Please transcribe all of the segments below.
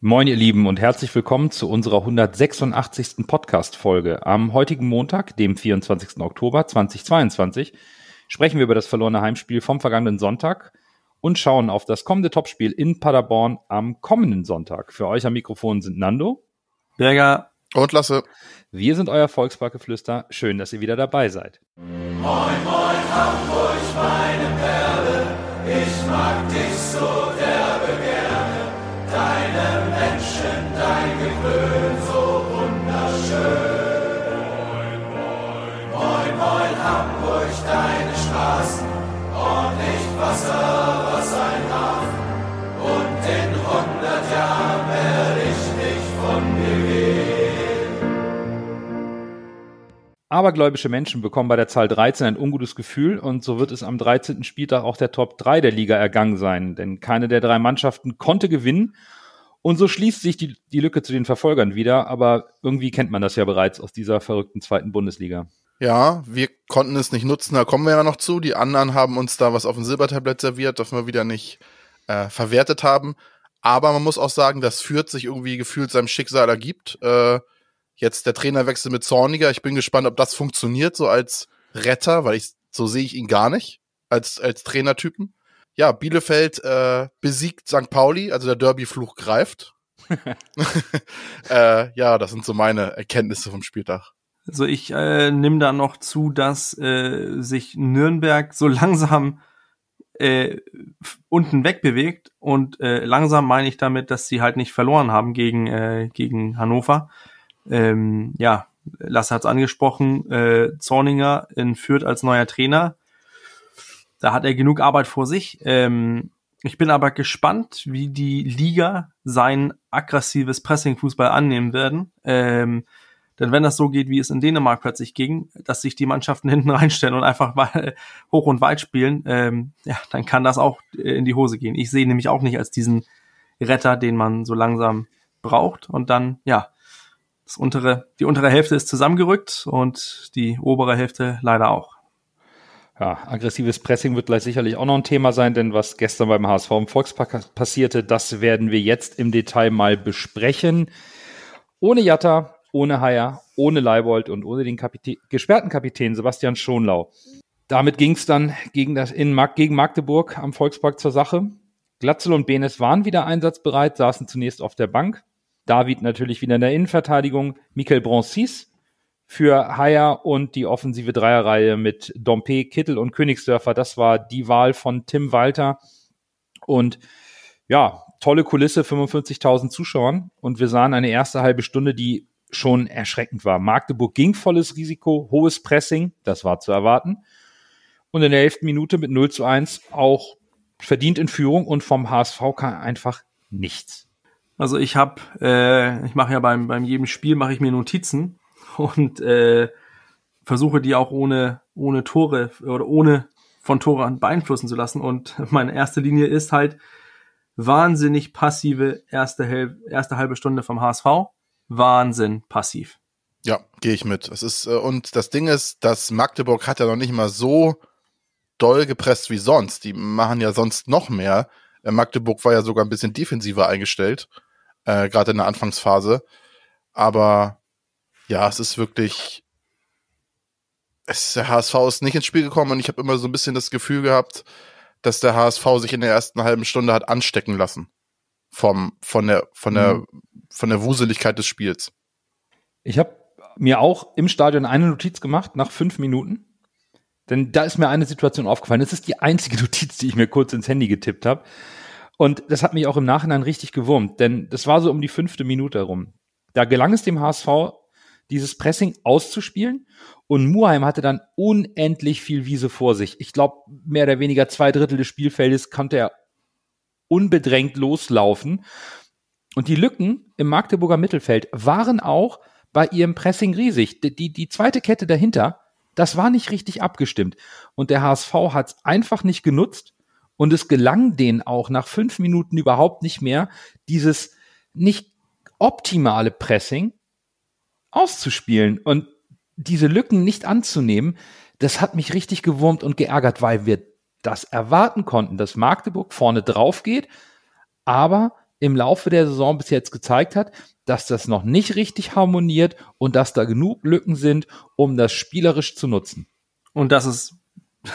Moin, ihr Lieben, und herzlich willkommen zu unserer 186. Podcast-Folge. Am heutigen Montag, dem 24. Oktober 2022, sprechen wir über das verlorene Heimspiel vom vergangenen Sonntag und schauen auf das kommende Topspiel in Paderborn am kommenden Sonntag. Für euch am Mikrofon sind Nando, Berger und Lasse. Wir sind euer Volksparkgeflüster. Schön, dass ihr wieder dabei seid. Moin, moin, Hamburg, meine Perle, ich mag dich so Abergläubische Menschen bekommen bei der Zahl 13 ein ungutes Gefühl und so wird es am 13. Spieltag auch der Top 3 der Liga ergangen sein, denn keine der drei Mannschaften konnte gewinnen und so schließt sich die, die Lücke zu den Verfolgern wieder, aber irgendwie kennt man das ja bereits aus dieser verrückten zweiten Bundesliga. Ja, wir konnten es nicht nutzen, da kommen wir ja noch zu. Die anderen haben uns da was auf dem Silbertablett serviert, das wir wieder nicht äh, verwertet haben. Aber man muss auch sagen, dass Fürth sich irgendwie gefühlt seinem Schicksal ergibt. Äh, Jetzt der Trainerwechsel mit Zorniger. Ich bin gespannt, ob das funktioniert, so als Retter, weil ich so sehe ich ihn gar nicht als, als Trainertypen. Ja, Bielefeld äh, besiegt St. Pauli, also der Derby-Fluch greift. äh, ja, das sind so meine Erkenntnisse vom Spieltag. Also ich äh, nehme da noch zu, dass äh, sich Nürnberg so langsam äh, unten wegbewegt und äh, langsam meine ich damit, dass sie halt nicht verloren haben gegen, äh, gegen Hannover, ähm, ja, Lasse hat es angesprochen, äh, Zorninger in Fürth als neuer Trainer. Da hat er genug Arbeit vor sich. Ähm, ich bin aber gespannt, wie die Liga sein aggressives Pressing-Fußball annehmen werden. Ähm, denn wenn das so geht, wie es in Dänemark plötzlich ging, dass sich die Mannschaften hinten reinstellen und einfach hoch und weit spielen, ähm, ja, dann kann das auch in die Hose gehen. Ich sehe nämlich auch nicht als diesen Retter, den man so langsam braucht. Und dann, ja, das untere, die untere Hälfte ist zusammengerückt und die obere Hälfte leider auch. Ja, aggressives Pressing wird gleich sicherlich auch noch ein Thema sein, denn was gestern beim HSV im Volkspark passierte, das werden wir jetzt im Detail mal besprechen. Ohne Jatta, ohne Haier, ohne Leibold und ohne den Kapitä gesperrten Kapitän Sebastian Schonlau. Damit ging es dann gegen, das, in Mag gegen Magdeburg am Volkspark zur Sache. Glatzel und Benes waren wieder einsatzbereit, saßen zunächst auf der Bank. David natürlich wieder in der Innenverteidigung. Michael Broncis für Haier und die offensive Dreierreihe mit Dompe, Kittel und Königsdörfer. Das war die Wahl von Tim Walter. Und ja, tolle Kulisse, 55.000 Zuschauern. Und wir sahen eine erste halbe Stunde, die schon erschreckend war. Magdeburg ging volles Risiko, hohes Pressing, das war zu erwarten. Und in der elften Minute mit 0 zu 1 auch verdient in Führung und vom HSV kam einfach nichts. Also ich habe, äh, ich mache ja beim, beim jedem Spiel mache ich mir Notizen und äh, versuche die auch ohne, ohne Tore oder ohne von Toren beeinflussen zu lassen. Und meine erste Linie ist halt wahnsinnig passive erste, erste halbe Stunde vom HSV. Wahnsinn passiv. Ja, gehe ich mit. Es ist, äh, und das Ding ist, dass Magdeburg hat ja noch nicht mal so doll gepresst wie sonst. Die machen ja sonst noch mehr. Äh, Magdeburg war ja sogar ein bisschen defensiver eingestellt äh, gerade in der Anfangsphase. Aber ja, es ist wirklich. Es, der HSV ist nicht ins Spiel gekommen und ich habe immer so ein bisschen das Gefühl gehabt, dass der HSV sich in der ersten halben Stunde hat anstecken lassen. Vom, von der, von der, mhm. von der Wuseligkeit des Spiels. Ich habe mir auch im Stadion eine Notiz gemacht nach fünf Minuten. Denn da ist mir eine Situation aufgefallen. Das ist die einzige Notiz, die ich mir kurz ins Handy getippt habe. Und das hat mich auch im Nachhinein richtig gewurmt, denn das war so um die fünfte Minute herum. Da gelang es dem HSV, dieses Pressing auszuspielen und Muheim hatte dann unendlich viel Wiese vor sich. Ich glaube, mehr oder weniger zwei Drittel des Spielfeldes konnte er unbedrängt loslaufen. Und die Lücken im Magdeburger Mittelfeld waren auch bei ihrem Pressing riesig. Die, die, die zweite Kette dahinter, das war nicht richtig abgestimmt. Und der HSV hat es einfach nicht genutzt und es gelang denen auch nach fünf Minuten überhaupt nicht mehr, dieses nicht optimale Pressing auszuspielen und diese Lücken nicht anzunehmen. Das hat mich richtig gewurmt und geärgert, weil wir das erwarten konnten, dass Magdeburg vorne drauf geht, aber im Laufe der Saison bis jetzt gezeigt hat, dass das noch nicht richtig harmoniert und dass da genug Lücken sind, um das spielerisch zu nutzen. Und das ist,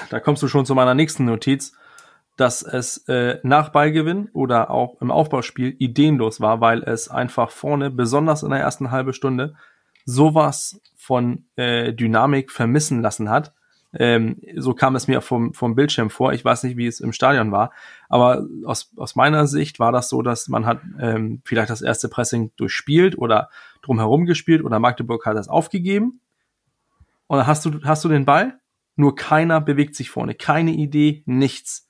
da kommst du schon zu meiner nächsten Notiz, dass es äh, nach Ballgewinn oder auch im Aufbauspiel ideenlos war, weil es einfach vorne, besonders in der ersten halben Stunde, sowas von äh, Dynamik vermissen lassen hat. Ähm, so kam es mir vom, vom Bildschirm vor. Ich weiß nicht, wie es im Stadion war, aber aus, aus meiner Sicht war das so, dass man hat ähm, vielleicht das erste Pressing durchspielt oder drumherum gespielt oder Magdeburg hat das aufgegeben. Und dann hast du, hast du den Ball, nur keiner bewegt sich vorne, keine Idee, nichts.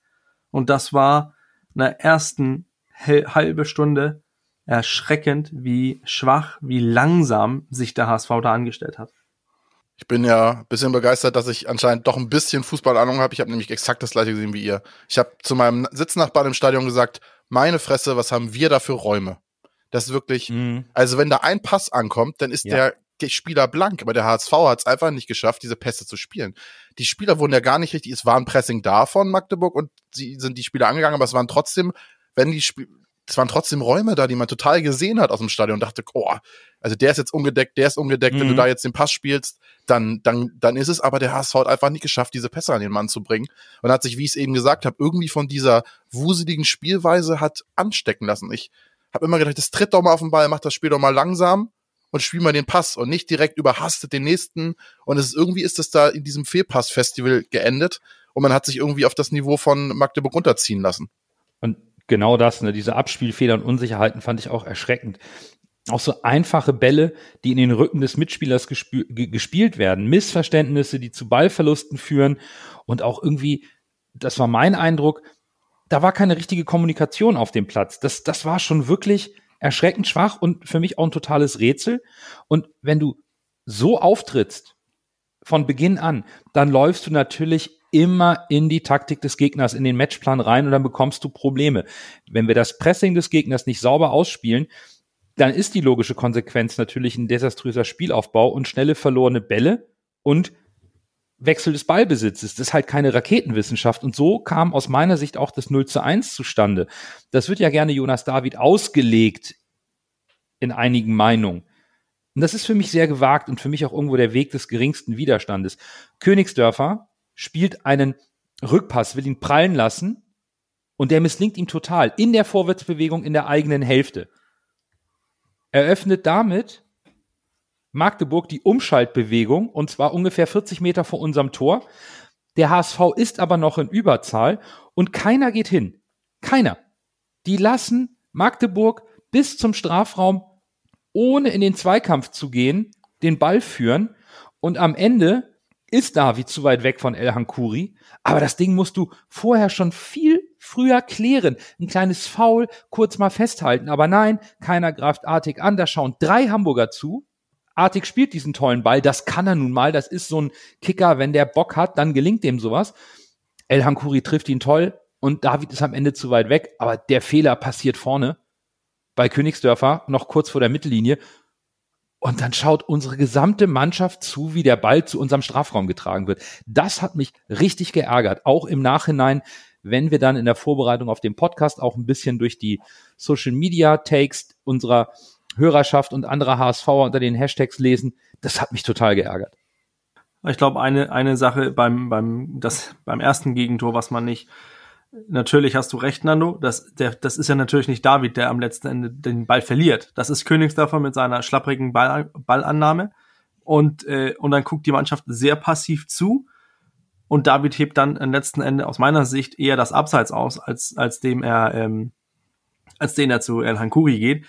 Und das war in der ersten halbe Stunde erschreckend, wie schwach, wie langsam sich der HSV da angestellt hat. Ich bin ja ein bisschen begeistert, dass ich anscheinend doch ein bisschen Fußballahnung habe. Ich habe nämlich exakt das gleiche gesehen wie ihr. Ich habe zu meinem Sitznachbarn im Stadion gesagt, meine Fresse, was haben wir da für Räume? Das ist wirklich, mhm. also wenn da ein Pass ankommt, dann ist ja. der Spieler blank, aber der HSV hat es einfach nicht geschafft, diese Pässe zu spielen. Die Spieler wurden ja gar nicht richtig, es war ein Pressing da von Magdeburg und sie sind die Spieler angegangen, aber es waren trotzdem, wenn die Spieler, es waren trotzdem Räume da, die man total gesehen hat aus dem Stadion und dachte, oh, also der ist jetzt ungedeckt, der ist ungedeckt, mhm. wenn du mhm. da jetzt den Pass spielst, dann, dann, dann ist es, aber der HSV hat einfach nicht geschafft, diese Pässe an den Mann zu bringen und hat sich, wie ich es eben gesagt habe, irgendwie von dieser wuseligen Spielweise hat anstecken lassen. Ich habe immer gedacht, das tritt doch mal auf den Ball, macht das Spiel doch mal langsam und spiel mal den Pass und nicht direkt überhastet den nächsten und es ist irgendwie ist es da in diesem Fehlpass-Festival geendet und man hat sich irgendwie auf das Niveau von Magdeburg runterziehen lassen. Und genau das, ne, diese Abspielfehler und Unsicherheiten fand ich auch erschreckend. Auch so einfache Bälle, die in den Rücken des Mitspielers gespielt werden, Missverständnisse, die zu Ballverlusten führen und auch irgendwie, das war mein Eindruck, da war keine richtige Kommunikation auf dem Platz. Das, das war schon wirklich erschreckend schwach und für mich auch ein totales Rätsel. Und wenn du so auftrittst von Beginn an, dann läufst du natürlich immer in die Taktik des Gegners, in den Matchplan rein und dann bekommst du Probleme. Wenn wir das Pressing des Gegners nicht sauber ausspielen, dann ist die logische Konsequenz natürlich ein desaströser Spielaufbau und schnelle verlorene Bälle und Wechsel des Ballbesitzes. Das ist halt keine Raketenwissenschaft. Und so kam aus meiner Sicht auch das 0 zu 1 zustande. Das wird ja gerne Jonas David ausgelegt in einigen Meinungen. Und das ist für mich sehr gewagt und für mich auch irgendwo der Weg des geringsten Widerstandes. Königsdörfer spielt einen Rückpass, will ihn prallen lassen und der misslingt ihm total in der Vorwärtsbewegung in der eigenen Hälfte. Eröffnet damit Magdeburg die Umschaltbewegung und zwar ungefähr 40 Meter vor unserem Tor. Der HSV ist aber noch in Überzahl und keiner geht hin. Keiner. Die lassen Magdeburg bis zum Strafraum, ohne in den Zweikampf zu gehen, den Ball führen und am Ende ist David zu weit weg von El Hankuri, aber das Ding musst du vorher schon viel früher klären. Ein kleines Foul, kurz mal festhalten, aber nein, keiner greift Artig an, da schauen drei Hamburger zu. Artig spielt diesen tollen Ball, das kann er nun mal, das ist so ein Kicker, wenn der Bock hat, dann gelingt dem sowas. El Hankuri trifft ihn toll und David ist am Ende zu weit weg, aber der Fehler passiert vorne bei Königsdörfer, noch kurz vor der Mittellinie und dann schaut unsere gesamte Mannschaft zu, wie der Ball zu unserem Strafraum getragen wird. Das hat mich richtig geärgert. Auch im Nachhinein, wenn wir dann in der Vorbereitung auf den Podcast auch ein bisschen durch die Social Media Takes unserer Hörerschaft und anderer HSV unter den Hashtags lesen, das hat mich total geärgert. Ich glaube, eine, eine Sache beim, beim, das, beim ersten Gegentor, was man nicht natürlich hast du recht, Nando. Das, der, das ist ja natürlich nicht David, der am letzten Ende den Ball verliert. Das ist Königsdörfer mit seiner schlapprigen Ball, Ballannahme. Und, äh, und dann guckt die Mannschaft sehr passiv zu. Und David hebt dann am letzten Ende aus meiner Sicht eher das Abseits aus, als, als dem er, ähm, als den er zu El Hankuri geht.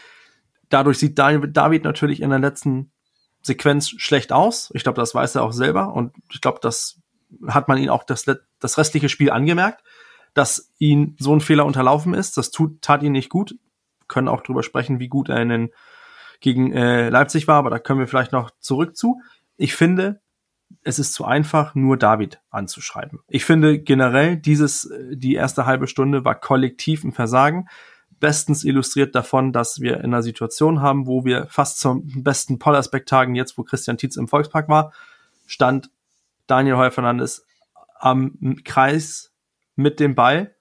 Dadurch sieht David natürlich in der letzten Sequenz schlecht aus. Ich glaube, das weiß er auch selber. Und ich glaube, das hat man ihn auch das, das restliche Spiel angemerkt dass ihn so ein Fehler unterlaufen ist. Das tut, tat ihn nicht gut. Wir können auch drüber sprechen, wie gut er in den, gegen äh, Leipzig war, aber da können wir vielleicht noch zurück zu. Ich finde, es ist zu einfach, nur David anzuschreiben. Ich finde generell, dieses, äh, die erste halbe Stunde war kollektiv ein Versagen. Bestens illustriert davon, dass wir in einer Situation haben, wo wir fast zum besten Pollersbeck-Tagen, jetzt wo Christian Tietz im Volkspark war, stand Daniel Heuer Fernandes am Kreis mit dem Ball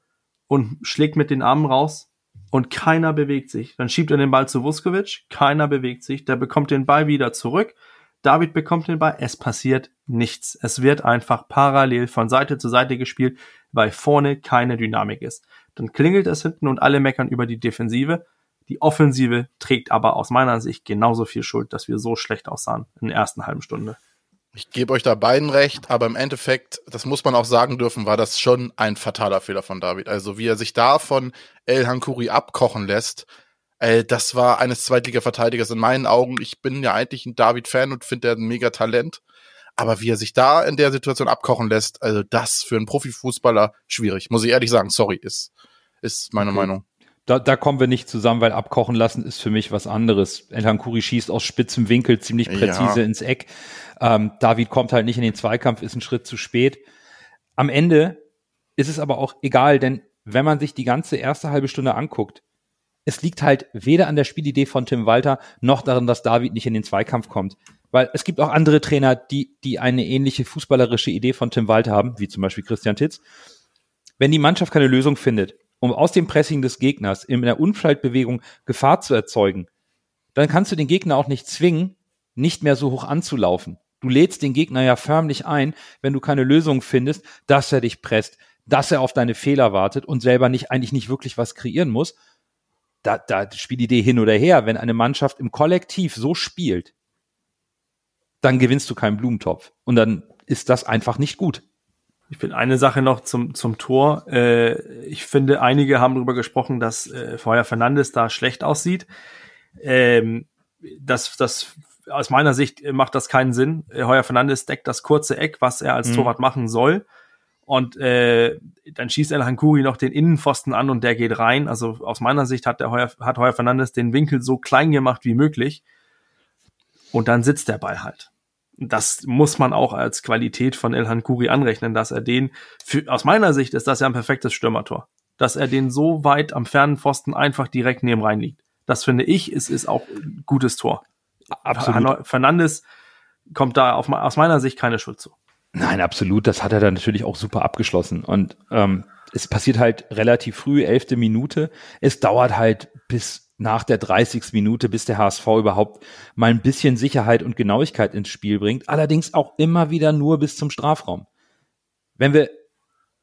und schlägt mit den Armen raus und keiner bewegt sich. Dann schiebt er den Ball zu Vuskovic, keiner bewegt sich, der bekommt den Ball wieder zurück, David bekommt den Ball, es passiert nichts. Es wird einfach parallel von Seite zu Seite gespielt, weil vorne keine Dynamik ist. Dann klingelt es hinten und alle meckern über die Defensive. Die Offensive trägt aber aus meiner Sicht genauso viel Schuld, dass wir so schlecht aussahen in der ersten halben Stunde. Ich gebe euch da beiden recht, aber im Endeffekt, das muss man auch sagen dürfen, war das schon ein fataler Fehler von David. Also wie er sich da von El Hankuri abkochen lässt, äh, das war eines Zweitliga-Verteidigers in meinen Augen. Ich bin ja eigentlich ein David-Fan und finde er ein mega Talent. Aber wie er sich da in der Situation abkochen lässt, also das für einen Profifußballer schwierig. Muss ich ehrlich sagen, sorry, ist, ist meine okay. Meinung. Da, da kommen wir nicht zusammen, weil abkochen lassen ist für mich was anderes. Elhan Kuri schießt aus spitzem Winkel ziemlich präzise ja. ins Eck. Ähm, David kommt halt nicht in den Zweikampf, ist ein Schritt zu spät. Am Ende ist es aber auch egal, denn wenn man sich die ganze erste halbe Stunde anguckt, es liegt halt weder an der Spielidee von Tim Walter noch daran, dass David nicht in den Zweikampf kommt. Weil es gibt auch andere Trainer, die, die eine ähnliche fußballerische Idee von Tim Walter haben, wie zum Beispiel Christian Titz. Wenn die Mannschaft keine Lösung findet, um aus dem Pressing des Gegners in der Unschaltbewegung Gefahr zu erzeugen, dann kannst du den Gegner auch nicht zwingen, nicht mehr so hoch anzulaufen. Du lädst den Gegner ja förmlich ein, wenn du keine Lösung findest, dass er dich presst, dass er auf deine Fehler wartet und selber nicht eigentlich nicht wirklich was kreieren muss. Da, da Spielidee hin oder her, wenn eine Mannschaft im Kollektiv so spielt, dann gewinnst du keinen Blumentopf. Und dann ist das einfach nicht gut. Ich finde eine Sache noch zum, zum Tor. Äh, ich finde, einige haben darüber gesprochen, dass äh, Feuer Fernandes da schlecht aussieht. Ähm, das, das, aus meiner Sicht macht das keinen Sinn. Heuer Fernandes deckt das kurze Eck, was er als mhm. Torwart machen soll. Und äh, dann schießt El Hankuri noch den Innenpfosten an und der geht rein. Also aus meiner Sicht hat der Heuer, hat Heuer Fernandes den Winkel so klein gemacht wie möglich. Und dann sitzt der Ball halt das muss man auch als Qualität von Elhan Kuri anrechnen, dass er den, für, aus meiner Sicht ist das ja ein perfektes Stürmertor, dass er den so weit am fernen Pfosten einfach direkt neben rein liegt. Das finde ich, ist, ist auch ein gutes Tor. Absolut. Fernandes kommt da auf, aus meiner Sicht keine Schuld zu. Nein, absolut. Das hat er dann natürlich auch super abgeschlossen. Und ähm, es passiert halt relativ früh, elfte Minute. Es dauert halt bis nach der 30. Minute, bis der HSV überhaupt mal ein bisschen Sicherheit und Genauigkeit ins Spiel bringt. Allerdings auch immer wieder nur bis zum Strafraum. Wenn wir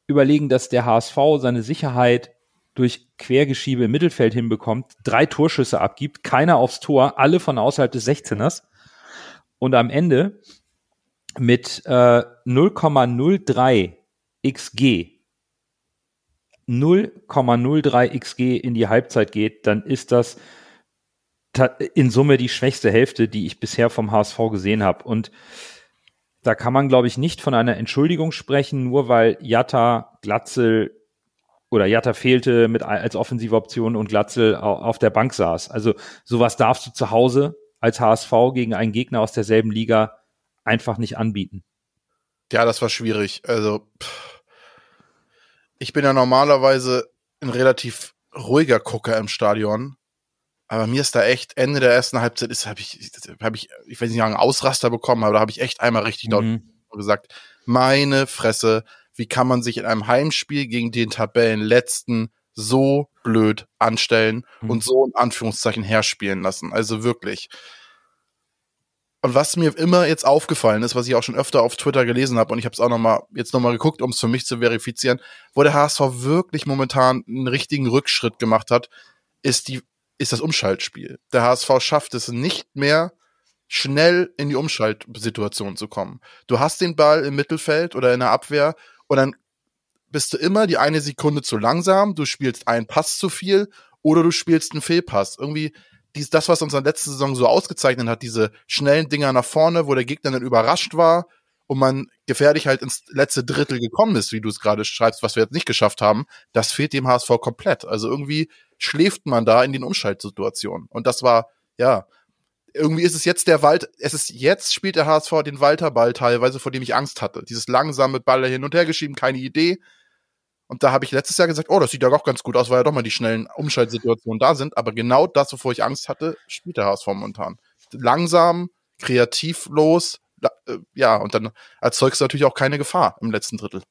überlegen, dass der HSV seine Sicherheit durch Quergeschiebe im Mittelfeld hinbekommt, drei Torschüsse abgibt, keiner aufs Tor, alle von außerhalb des 16ers und am Ende mit äh, 0,03 XG 0,03 XG in die Halbzeit geht, dann ist das in Summe die schwächste Hälfte, die ich bisher vom HSV gesehen habe. Und da kann man, glaube ich, nicht von einer Entschuldigung sprechen, nur weil Jatta, Glatzel oder Jatta fehlte mit als offensive Option und Glatzel auf der Bank saß. Also sowas darfst du zu Hause als HSV gegen einen Gegner aus derselben Liga einfach nicht anbieten. Ja, das war schwierig. Also pff ich bin ja normalerweise ein relativ ruhiger Gucker im Stadion. Aber mir ist da echt Ende der ersten Halbzeit ist, habe ich, habe ich, ich weiß nicht, einen Ausraster bekommen, aber da habe ich echt einmal richtig laut mhm. gesagt, meine Fresse, wie kann man sich in einem Heimspiel gegen den Tabellenletzten so blöd anstellen mhm. und so in Anführungszeichen herspielen lassen? Also wirklich. Und was mir immer jetzt aufgefallen ist, was ich auch schon öfter auf Twitter gelesen habe, und ich habe es auch noch mal jetzt noch mal geguckt, um es für mich zu verifizieren, wo der HSV wirklich momentan einen richtigen Rückschritt gemacht hat, ist die ist das Umschaltspiel. Der HSV schafft es nicht mehr schnell in die Umschaltsituation zu kommen. Du hast den Ball im Mittelfeld oder in der Abwehr und dann bist du immer die eine Sekunde zu langsam, du spielst einen Pass zu viel oder du spielst einen Fehlpass. Irgendwie dies, das, was uns in der letzten Saison so ausgezeichnet hat, diese schnellen Dinger nach vorne, wo der Gegner dann überrascht war und man gefährlich halt ins letzte Drittel gekommen ist, wie du es gerade schreibst, was wir jetzt nicht geschafft haben, das fehlt dem HSV komplett. Also irgendwie schläft man da in den Umschaltsituationen. Und das war, ja, irgendwie ist es jetzt der Wald, es ist jetzt spielt der HSV den Walterball teilweise, vor dem ich Angst hatte. Dieses langsame Balle hin und her geschieben, keine Idee. Und da habe ich letztes Jahr gesagt, oh, das sieht ja auch ganz gut aus, weil ja doch mal die schnellen Umschaltsituationen da sind. Aber genau das, wovor ich Angst hatte, spielt der HSV momentan. Langsam, kreativlos, äh, ja, und dann erzeugst du natürlich auch keine Gefahr im letzten Drittel.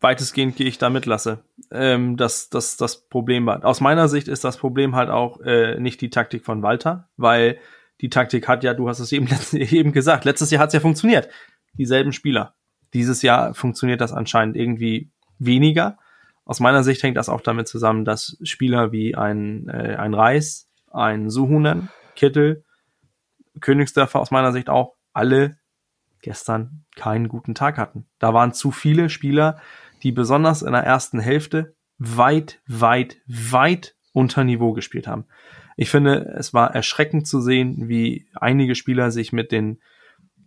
weitestgehend gehe ich da mit, Lasse. Ähm, dass das, das Problem war. Aus meiner Sicht ist das Problem halt auch äh, nicht die Taktik von Walter, weil die Taktik hat ja, du hast es eben, eben gesagt, letztes Jahr hat es ja funktioniert. Dieselben Spieler. Dieses Jahr funktioniert das anscheinend irgendwie weniger. Aus meiner Sicht hängt das auch damit zusammen, dass Spieler wie ein, äh, ein Reis, ein Suhunen, Kittel, Königsdörfer aus meiner Sicht auch alle gestern keinen guten Tag hatten. Da waren zu viele Spieler, die besonders in der ersten Hälfte weit, weit, weit unter Niveau gespielt haben. Ich finde, es war erschreckend zu sehen, wie einige Spieler sich mit den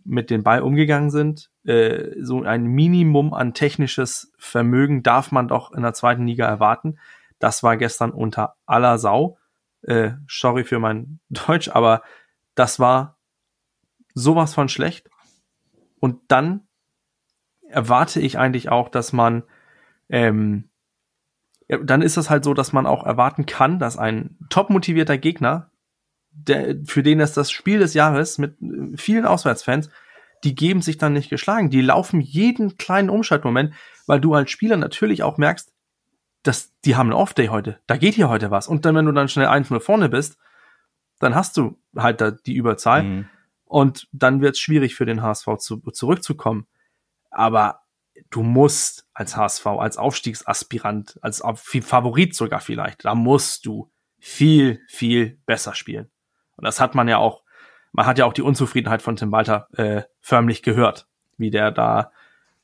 mit dem Ball umgegangen sind. Äh, so ein Minimum an technisches Vermögen darf man doch in der zweiten Liga erwarten. Das war gestern unter aller Sau. Äh, sorry für mein Deutsch, aber das war sowas von schlecht. Und dann erwarte ich eigentlich auch, dass man, ähm, dann ist es halt so, dass man auch erwarten kann, dass ein top motivierter Gegner, der, für den es das Spiel des Jahres mit äh, vielen Auswärtsfans, die geben sich dann nicht geschlagen. Die laufen jeden kleinen Umschaltmoment, weil du als Spieler natürlich auch merkst, dass die haben einen Off-Day heute. Da geht hier heute was. Und dann, wenn du dann schnell 1-0 vorne bist, dann hast du halt da die Überzahl. Mhm. Und dann wird es schwierig für den HSV zu, zurückzukommen. Aber du musst als HSV, als Aufstiegsaspirant, als Favorit sogar vielleicht, da musst du viel, viel besser spielen. Und das hat man ja auch, man hat ja auch die Unzufriedenheit von Tim Walter äh, förmlich gehört, wie der da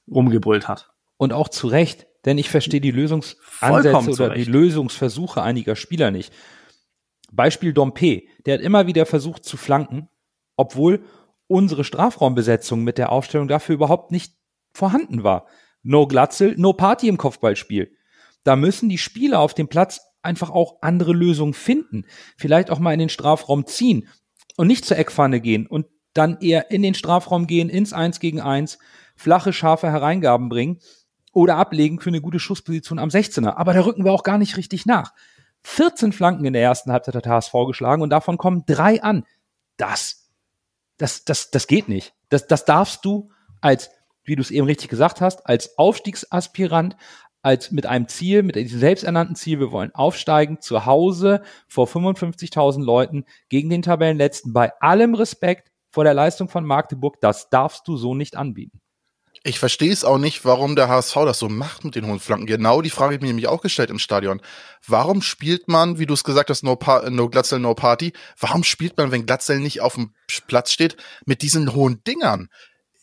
rumgebrüllt hat. Und auch zu Recht, denn ich verstehe die Lösungsansätze oder die Lösungsversuche einiger Spieler nicht. Beispiel Dompe, der hat immer wieder versucht zu flanken, obwohl unsere Strafraumbesetzung mit der Aufstellung dafür überhaupt nicht vorhanden war. No Glatzel, no Party im Kopfballspiel. Da müssen die Spieler auf dem Platz einfach auch andere Lösungen finden. Vielleicht auch mal in den Strafraum ziehen und nicht zur Eckpfanne gehen und dann eher in den Strafraum gehen, ins Eins gegen Eins, flache, scharfe Hereingaben bringen oder ablegen für eine gute Schussposition am 16er. Aber da rücken wir auch gar nicht richtig nach. 14 Flanken in der ersten Halbzeit hat HSV geschlagen und davon kommen drei an. Das, das, das, das geht nicht. Das, das darfst du als, wie du es eben richtig gesagt hast, als Aufstiegsaspirant, als mit einem Ziel, mit diesem selbsternannten Ziel, wir wollen aufsteigen, zu Hause vor 55.000 Leuten gegen den Tabellenletzten, bei allem Respekt vor der Leistung von Magdeburg, das darfst du so nicht anbieten. Ich verstehe es auch nicht, warum der HSV das so macht mit den hohen Flanken. Genau die Frage habe ich mir nämlich auch gestellt im Stadion. Warum spielt man, wie du es gesagt hast, no, pa no Glatzel, no Party, warum spielt man, wenn Glatzel nicht auf dem Platz steht, mit diesen hohen Dingern?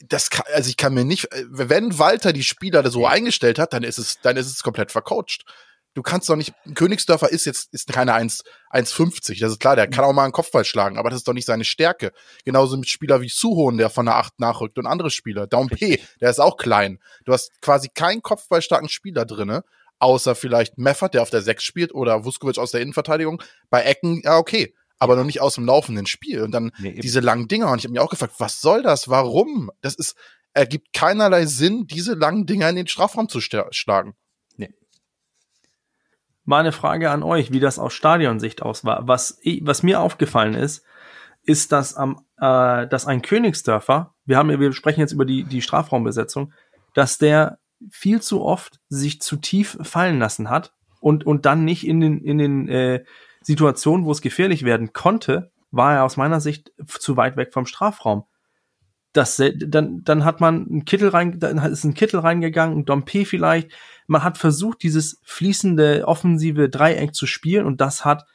Das kann, also ich kann mir nicht, wenn Walter die Spieler so eingestellt hat, dann ist es, dann ist es komplett vercoacht du kannst doch nicht, Königsdörfer ist jetzt, ist keine 1,50. Das ist klar, der kann auch mal einen Kopfball schlagen, aber das ist doch nicht seine Stärke. Genauso mit Spieler wie Suhon, der von der 8 nachrückt und andere Spieler. P, der ist auch klein. Du hast quasi keinen kopfballstarken Spieler drinne, außer vielleicht Meffert, der auf der 6 spielt, oder Vuskovic aus der Innenverteidigung. Bei Ecken, ja, okay. Aber noch nicht aus dem laufenden Spiel. Und dann nee, diese langen Dinger. Und ich habe mich auch gefragt, was soll das? Warum? Das ist, ergibt keinerlei Sinn, diese langen Dinger in den Strafraum zu schlagen. Mal eine Frage an euch, wie das aus Stadionsicht aus war. Was, was mir aufgefallen ist, ist, dass am, äh, dass ein Königsdörfer, wir haben, wir sprechen jetzt über die, die Strafraumbesetzung, dass der viel zu oft sich zu tief fallen lassen hat und, und dann nicht in den, in den äh, Situationen, wo es gefährlich werden konnte, war er aus meiner Sicht zu weit weg vom Strafraum. Das, dann, dann hat man einen Kittel rein, dann ist ein Kittel reingegangen, ein Dompe vielleicht, man hat versucht, dieses fließende offensive Dreieck zu spielen und das hat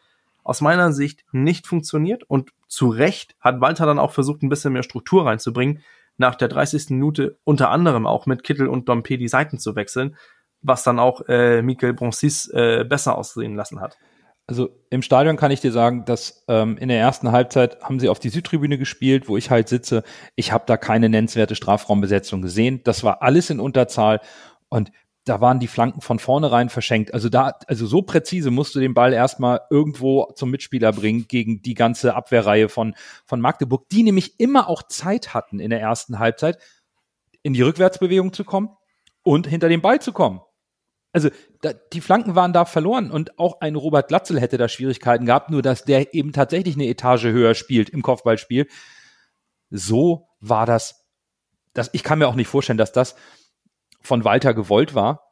aus meiner Sicht nicht funktioniert und zu Recht hat Walter dann auch versucht, ein bisschen mehr Struktur reinzubringen, nach der 30. Minute unter anderem auch mit Kittel und Dompe die Seiten zu wechseln, was dann auch äh, Michael Bronsis äh, besser aussehen lassen hat. Also im Stadion kann ich dir sagen, dass ähm, in der ersten Halbzeit haben sie auf die Südtribüne gespielt, wo ich halt sitze. Ich habe da keine nennenswerte Strafraumbesetzung gesehen. Das war alles in Unterzahl. Und da waren die Flanken von vornherein verschenkt. Also da, also so präzise musst du den Ball erstmal irgendwo zum Mitspieler bringen gegen die ganze Abwehrreihe von, von Magdeburg, die nämlich immer auch Zeit hatten in der ersten Halbzeit, in die Rückwärtsbewegung zu kommen und hinter den Ball zu kommen. Also da, die Flanken waren da verloren und auch ein Robert Glatzel hätte da Schwierigkeiten gehabt, nur dass der eben tatsächlich eine Etage höher spielt im Kopfballspiel. So war das. das ich kann mir auch nicht vorstellen, dass das von Walter gewollt war.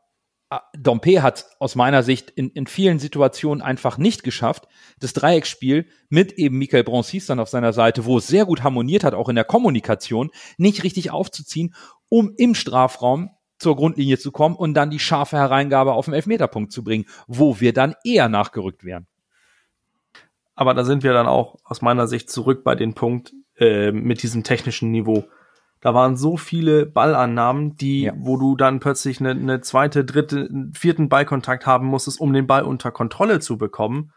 Ah, Dompe hat aus meiner Sicht in, in vielen Situationen einfach nicht geschafft, das Dreiecksspiel mit eben Michael Broncis dann auf seiner Seite, wo es sehr gut harmoniert hat, auch in der Kommunikation, nicht richtig aufzuziehen, um im Strafraum zur Grundlinie zu kommen und dann die scharfe Hereingabe auf den Elfmeterpunkt zu bringen, wo wir dann eher nachgerückt wären. Aber da sind wir dann auch aus meiner Sicht zurück bei dem Punkt äh, mit diesem technischen Niveau. Da waren so viele Ballannahmen, die, ja. wo du dann plötzlich eine, eine zweite, dritte, vierten Ballkontakt haben musstest, um den Ball unter Kontrolle zu bekommen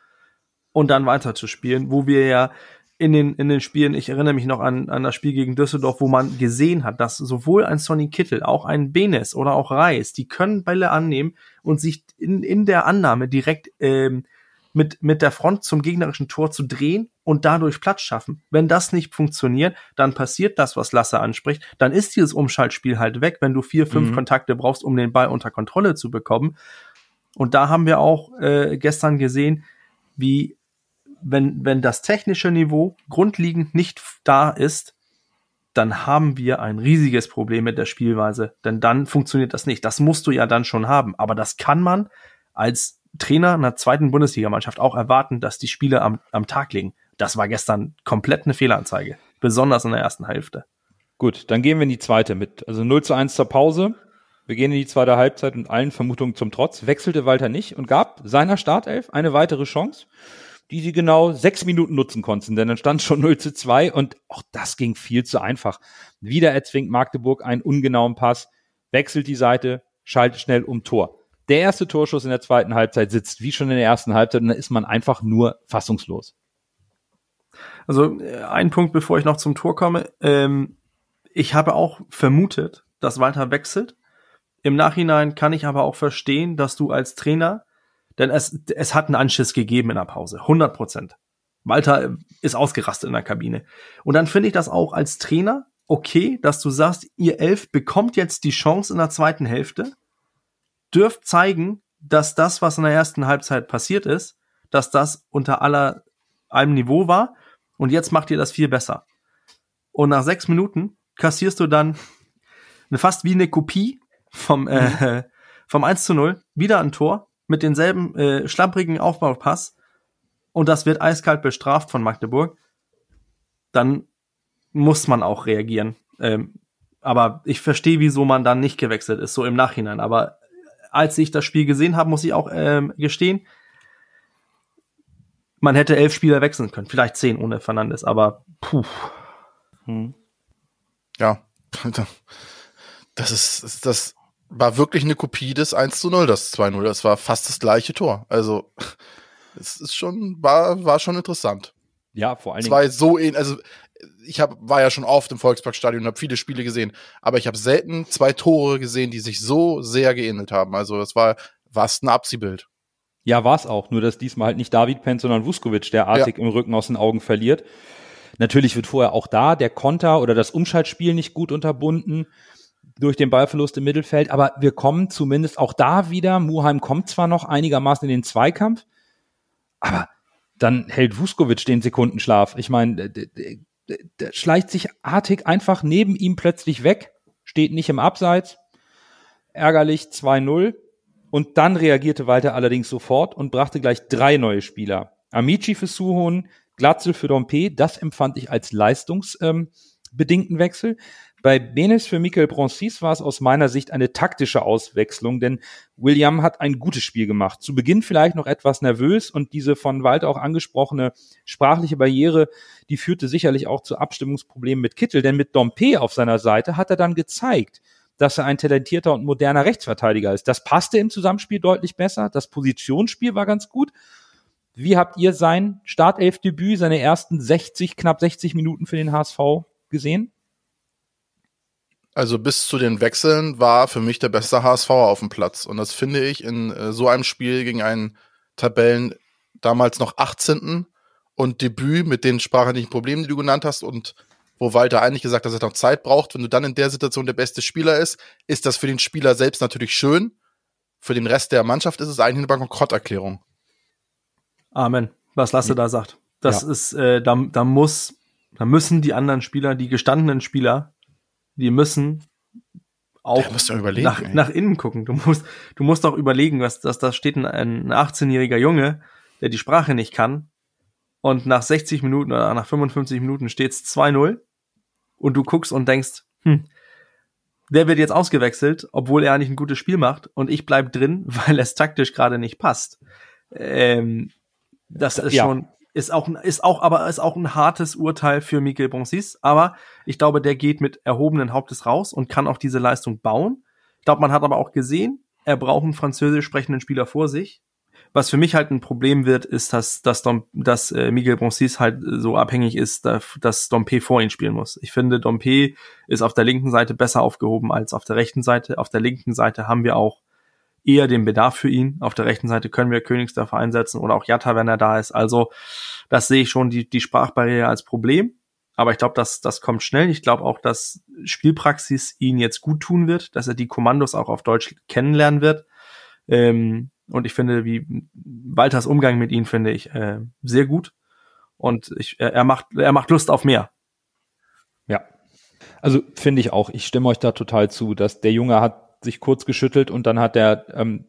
und dann weiterzuspielen, wo wir ja in den, in den Spielen, ich erinnere mich noch an, an das Spiel gegen Düsseldorf, wo man gesehen hat, dass sowohl ein Sonny Kittel, auch ein Benes oder auch Reis, die können Bälle annehmen und sich in, in der Annahme direkt ähm, mit, mit der Front zum gegnerischen Tor zu drehen und dadurch Platz schaffen. Wenn das nicht funktioniert, dann passiert das, was Lasse anspricht. Dann ist dieses Umschaltspiel halt weg, wenn du vier, fünf mhm. Kontakte brauchst, um den Ball unter Kontrolle zu bekommen. Und da haben wir auch äh, gestern gesehen, wie wenn, wenn das technische Niveau grundlegend nicht da ist, dann haben wir ein riesiges Problem mit der Spielweise. Denn dann funktioniert das nicht. Das musst du ja dann schon haben. Aber das kann man als Trainer einer zweiten Bundesligamannschaft auch erwarten, dass die Spiele am, am Tag liegen. Das war gestern komplett eine Fehlanzeige. Besonders in der ersten Hälfte. Gut, dann gehen wir in die zweite mit. Also 0 zu 1 zur Pause. Wir gehen in die zweite Halbzeit und allen Vermutungen zum Trotz wechselte Walter nicht und gab seiner Startelf eine weitere Chance, die sie genau sechs Minuten nutzen konnten, denn dann stand schon 0 zu 2 und auch das ging viel zu einfach. Wieder erzwingt Magdeburg einen ungenauen Pass, wechselt die Seite, schaltet schnell um Tor der erste Torschuss in der zweiten Halbzeit sitzt wie schon in der ersten Halbzeit und dann ist man einfach nur fassungslos. Also äh, ein Punkt, bevor ich noch zum Tor komme. Ähm, ich habe auch vermutet, dass Walter wechselt. Im Nachhinein kann ich aber auch verstehen, dass du als Trainer, denn es, es hat einen Anschiss gegeben in der Pause, 100 Prozent. Walter ist ausgerastet in der Kabine. Und dann finde ich das auch als Trainer okay, dass du sagst, ihr Elf bekommt jetzt die Chance in der zweiten Hälfte dürft zeigen, dass das, was in der ersten Halbzeit passiert ist, dass das unter aller allem Niveau war und jetzt macht ihr das viel besser. Und nach sechs Minuten kassierst du dann eine, fast wie eine Kopie vom, äh, vom 1 zu 0, wieder ein Tor mit denselben äh, schlapprigen Aufbaupass und das wird eiskalt bestraft von Magdeburg, dann muss man auch reagieren. Ähm, aber ich verstehe, wieso man dann nicht gewechselt ist, so im Nachhinein. Aber als ich das Spiel gesehen habe, muss ich auch ähm, gestehen, man hätte elf Spieler wechseln können, vielleicht zehn ohne Fernandes, aber puh. Hm. Ja, das ist, das war wirklich eine Kopie des 1 zu 0, das 2-0. Das war fast das gleiche Tor. Also, es ist schon, war, war schon interessant. Ja, vor allen Dingen. Zwei so ähnlich, also ich hab, war ja schon oft im Volksparkstadion und habe viele Spiele gesehen, aber ich habe selten zwei Tore gesehen, die sich so sehr geähnelt haben. Also das war fast ein Abziehbild. Ja, war es auch. Nur, dass diesmal halt nicht David pennt, sondern Vuskovic, der artig ja. im Rücken aus den Augen verliert. Natürlich wird vorher auch da der Konter oder das Umschaltspiel nicht gut unterbunden durch den Ballverlust im Mittelfeld, aber wir kommen zumindest auch da wieder. Muheim kommt zwar noch einigermaßen in den Zweikampf, aber dann hält Vuskovic den Sekundenschlaf. Ich meine, der schleicht sich artig einfach neben ihm plötzlich weg, steht nicht im Abseits. Ärgerlich 2-0. Und dann reagierte Walter allerdings sofort und brachte gleich drei neue Spieler. Amici für Suhon, Glatzel für Dompe, das empfand ich als leistungsbedingten ähm, Wechsel. Bei Benes für Michael Broncis war es aus meiner Sicht eine taktische Auswechslung, denn William hat ein gutes Spiel gemacht. Zu Beginn vielleicht noch etwas nervös und diese von Walter auch angesprochene sprachliche Barriere, die führte sicherlich auch zu Abstimmungsproblemen mit Kittel, denn mit Dompe auf seiner Seite hat er dann gezeigt, dass er ein talentierter und moderner Rechtsverteidiger ist. Das passte im Zusammenspiel deutlich besser. Das Positionsspiel war ganz gut. Wie habt ihr sein Startelfdebüt, seine ersten 60, knapp 60 Minuten für den HSV gesehen? Also bis zu den Wechseln war für mich der beste HSV auf dem Platz. Und das finde ich in äh, so einem Spiel gegen einen Tabellen damals noch 18. und Debüt mit den sprachlichen Problemen, die du genannt hast und wo Walter eigentlich gesagt hat, dass er noch Zeit braucht. Wenn du dann in der Situation der beste Spieler ist, ist das für den Spieler selbst natürlich schön. Für den Rest der Mannschaft ist es eigentlich eine Bankrotterklärung. Amen. Was Lasse da sagt. Das ja. ist, äh, da, da muss, da müssen die anderen Spieler, die gestandenen Spieler, die müssen auch musst du überlegen, nach, nach innen gucken. Du musst, du musst auch überlegen, was, dass da steht ein, ein 18-jähriger Junge, der die Sprache nicht kann. Und nach 60 Minuten oder nach 55 Minuten steht's 2-0. Und du guckst und denkst, hm, der wird jetzt ausgewechselt, obwohl er eigentlich ein gutes Spiel macht. Und ich bleib drin, weil es taktisch gerade nicht passt. Ähm, das ist Ja. schon, ist auch, ist auch, aber ist auch ein hartes Urteil für Mikel Bonsis. Aber ich glaube, der geht mit erhobenen Hauptes raus und kann auch diese Leistung bauen. Ich glaube, man hat aber auch gesehen, er braucht einen französisch sprechenden Spieler vor sich. Was für mich halt ein Problem wird, ist, dass, dass, Dom, dass äh, Miguel Broncis halt so abhängig ist, dass, dass Dompe vor ihn spielen muss. Ich finde, Dompe ist auf der linken Seite besser aufgehoben als auf der rechten Seite. Auf der linken Seite haben wir auch eher den Bedarf für ihn. Auf der rechten Seite können wir Königsdörfer einsetzen oder auch Jatta, wenn er da ist. Also das sehe ich schon die, die Sprachbarriere als Problem. Aber ich glaube, das, das kommt schnell. Ich glaube auch, dass Spielpraxis ihn jetzt gut tun wird, dass er die Kommandos auch auf Deutsch kennenlernen wird. Ähm, und ich finde, wie Walters Umgang mit ihm finde ich äh, sehr gut. Und ich, er, macht, er macht Lust auf mehr. Ja. Also finde ich auch. Ich stimme euch da total zu, dass der Junge hat sich kurz geschüttelt und dann hat er ähm,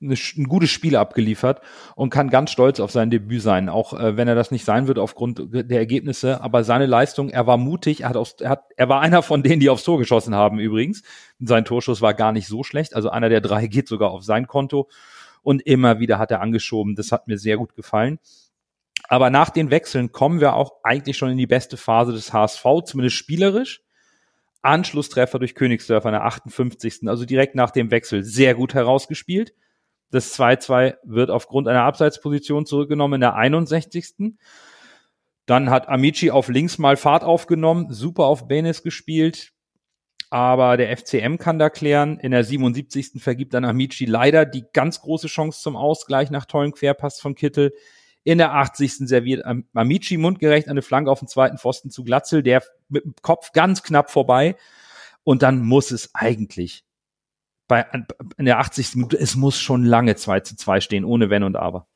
eine, ein gutes Spiel abgeliefert und kann ganz stolz auf sein Debüt sein, auch äh, wenn er das nicht sein wird aufgrund der Ergebnisse. Aber seine Leistung, er war mutig, er hat, aufs, er hat, er war einer von denen, die aufs Tor geschossen haben übrigens. Sein Torschuss war gar nicht so schlecht, also einer der drei geht sogar auf sein Konto und immer wieder hat er angeschoben. Das hat mir sehr gut gefallen. Aber nach den Wechseln kommen wir auch eigentlich schon in die beste Phase des HSV, zumindest spielerisch. Anschlusstreffer durch Königsdörfer in der 58. Also direkt nach dem Wechsel sehr gut herausgespielt. Das 2-2 wird aufgrund einer Abseitsposition zurückgenommen in der 61. Dann hat Amici auf links mal Fahrt aufgenommen, super auf Benes gespielt. Aber der FCM kann da klären. In der 77. vergibt dann Amici leider die ganz große Chance zum Ausgleich nach tollen Querpass von Kittel. In der 80. serviert Am- Amici mundgerecht eine Flanke auf den zweiten Pfosten zu Glatzel, der mit dem Kopf ganz knapp vorbei. Und dann muss es eigentlich bei, in der 80. Minute, es muss schon lange 2 zu 2 stehen, ohne Wenn und Aber.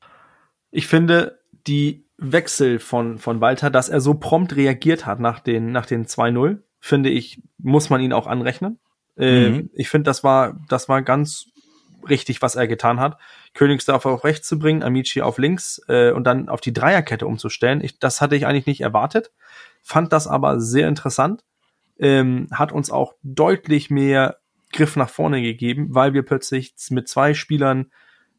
Ich finde die Wechsel von, von Walter, dass er so prompt reagiert hat nach den, nach den 2-0, finde ich, muss man ihn auch anrechnen. Äh, Mhm. Ich finde, das war, das war ganz richtig, was er getan hat. Königsdorfer auf rechts zu bringen, Amici auf links äh, und dann auf die Dreierkette umzustellen. Ich, das hatte ich eigentlich nicht erwartet, fand das aber sehr interessant. Ähm, hat uns auch deutlich mehr Griff nach vorne gegeben, weil wir plötzlich mit zwei Spielern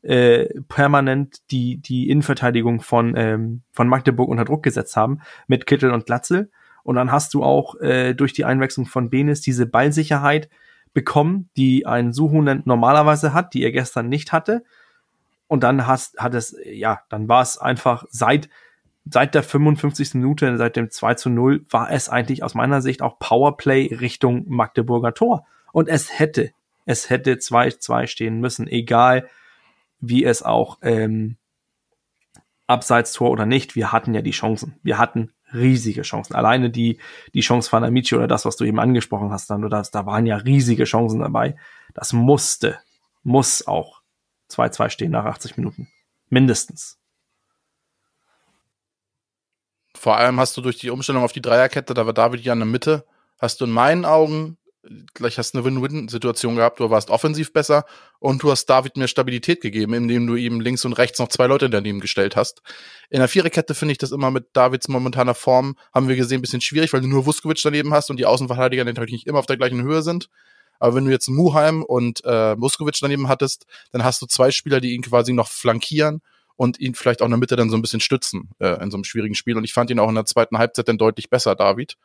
äh, permanent die, die Innenverteidigung von, ähm, von Magdeburg unter Druck gesetzt haben, mit Kittel und Glatzel. Und dann hast du auch äh, durch die Einwechslung von Benes diese Ballsicherheit bekommen, die ein Suhunen normalerweise hat, die er gestern nicht hatte. Und dann hast, hat es, ja, dann war es einfach seit, seit der 55. Minute, seit dem 2 zu 0, war es eigentlich aus meiner Sicht auch Powerplay Richtung Magdeburger Tor. Und es hätte, es hätte 2-2 stehen müssen, egal wie es auch ähm, Abseitstor oder nicht. Wir hatten ja die Chancen. Wir hatten riesige Chancen. Alleine die, die Chance von Amici oder das, was du eben angesprochen hast, dann, oder das, da waren ja riesige Chancen dabei. Das musste, muss auch 2-2 stehen nach 80 Minuten. Mindestens. Vor allem hast du durch die Umstellung auf die Dreierkette, da war David ja in der Mitte, hast du in meinen Augen gleich hast du eine Win-Win-Situation gehabt. Du warst offensiv besser und du hast David mehr Stabilität gegeben, indem du ihm links und rechts noch zwei Leute daneben gestellt hast. In der Viererkette finde ich das immer mit Davids momentaner Form, haben wir gesehen, ein bisschen schwierig, weil du nur Vuskovic daneben hast und die Außenverteidiger natürlich nicht immer auf der gleichen Höhe sind. Aber wenn du jetzt Muheim und äh, Vuskovic daneben hattest, dann hast du zwei Spieler, die ihn quasi noch flankieren und ihn vielleicht auch in der Mitte dann so ein bisschen stützen äh, in so einem schwierigen Spiel. Und ich fand ihn auch in der zweiten Halbzeit dann deutlich besser, David.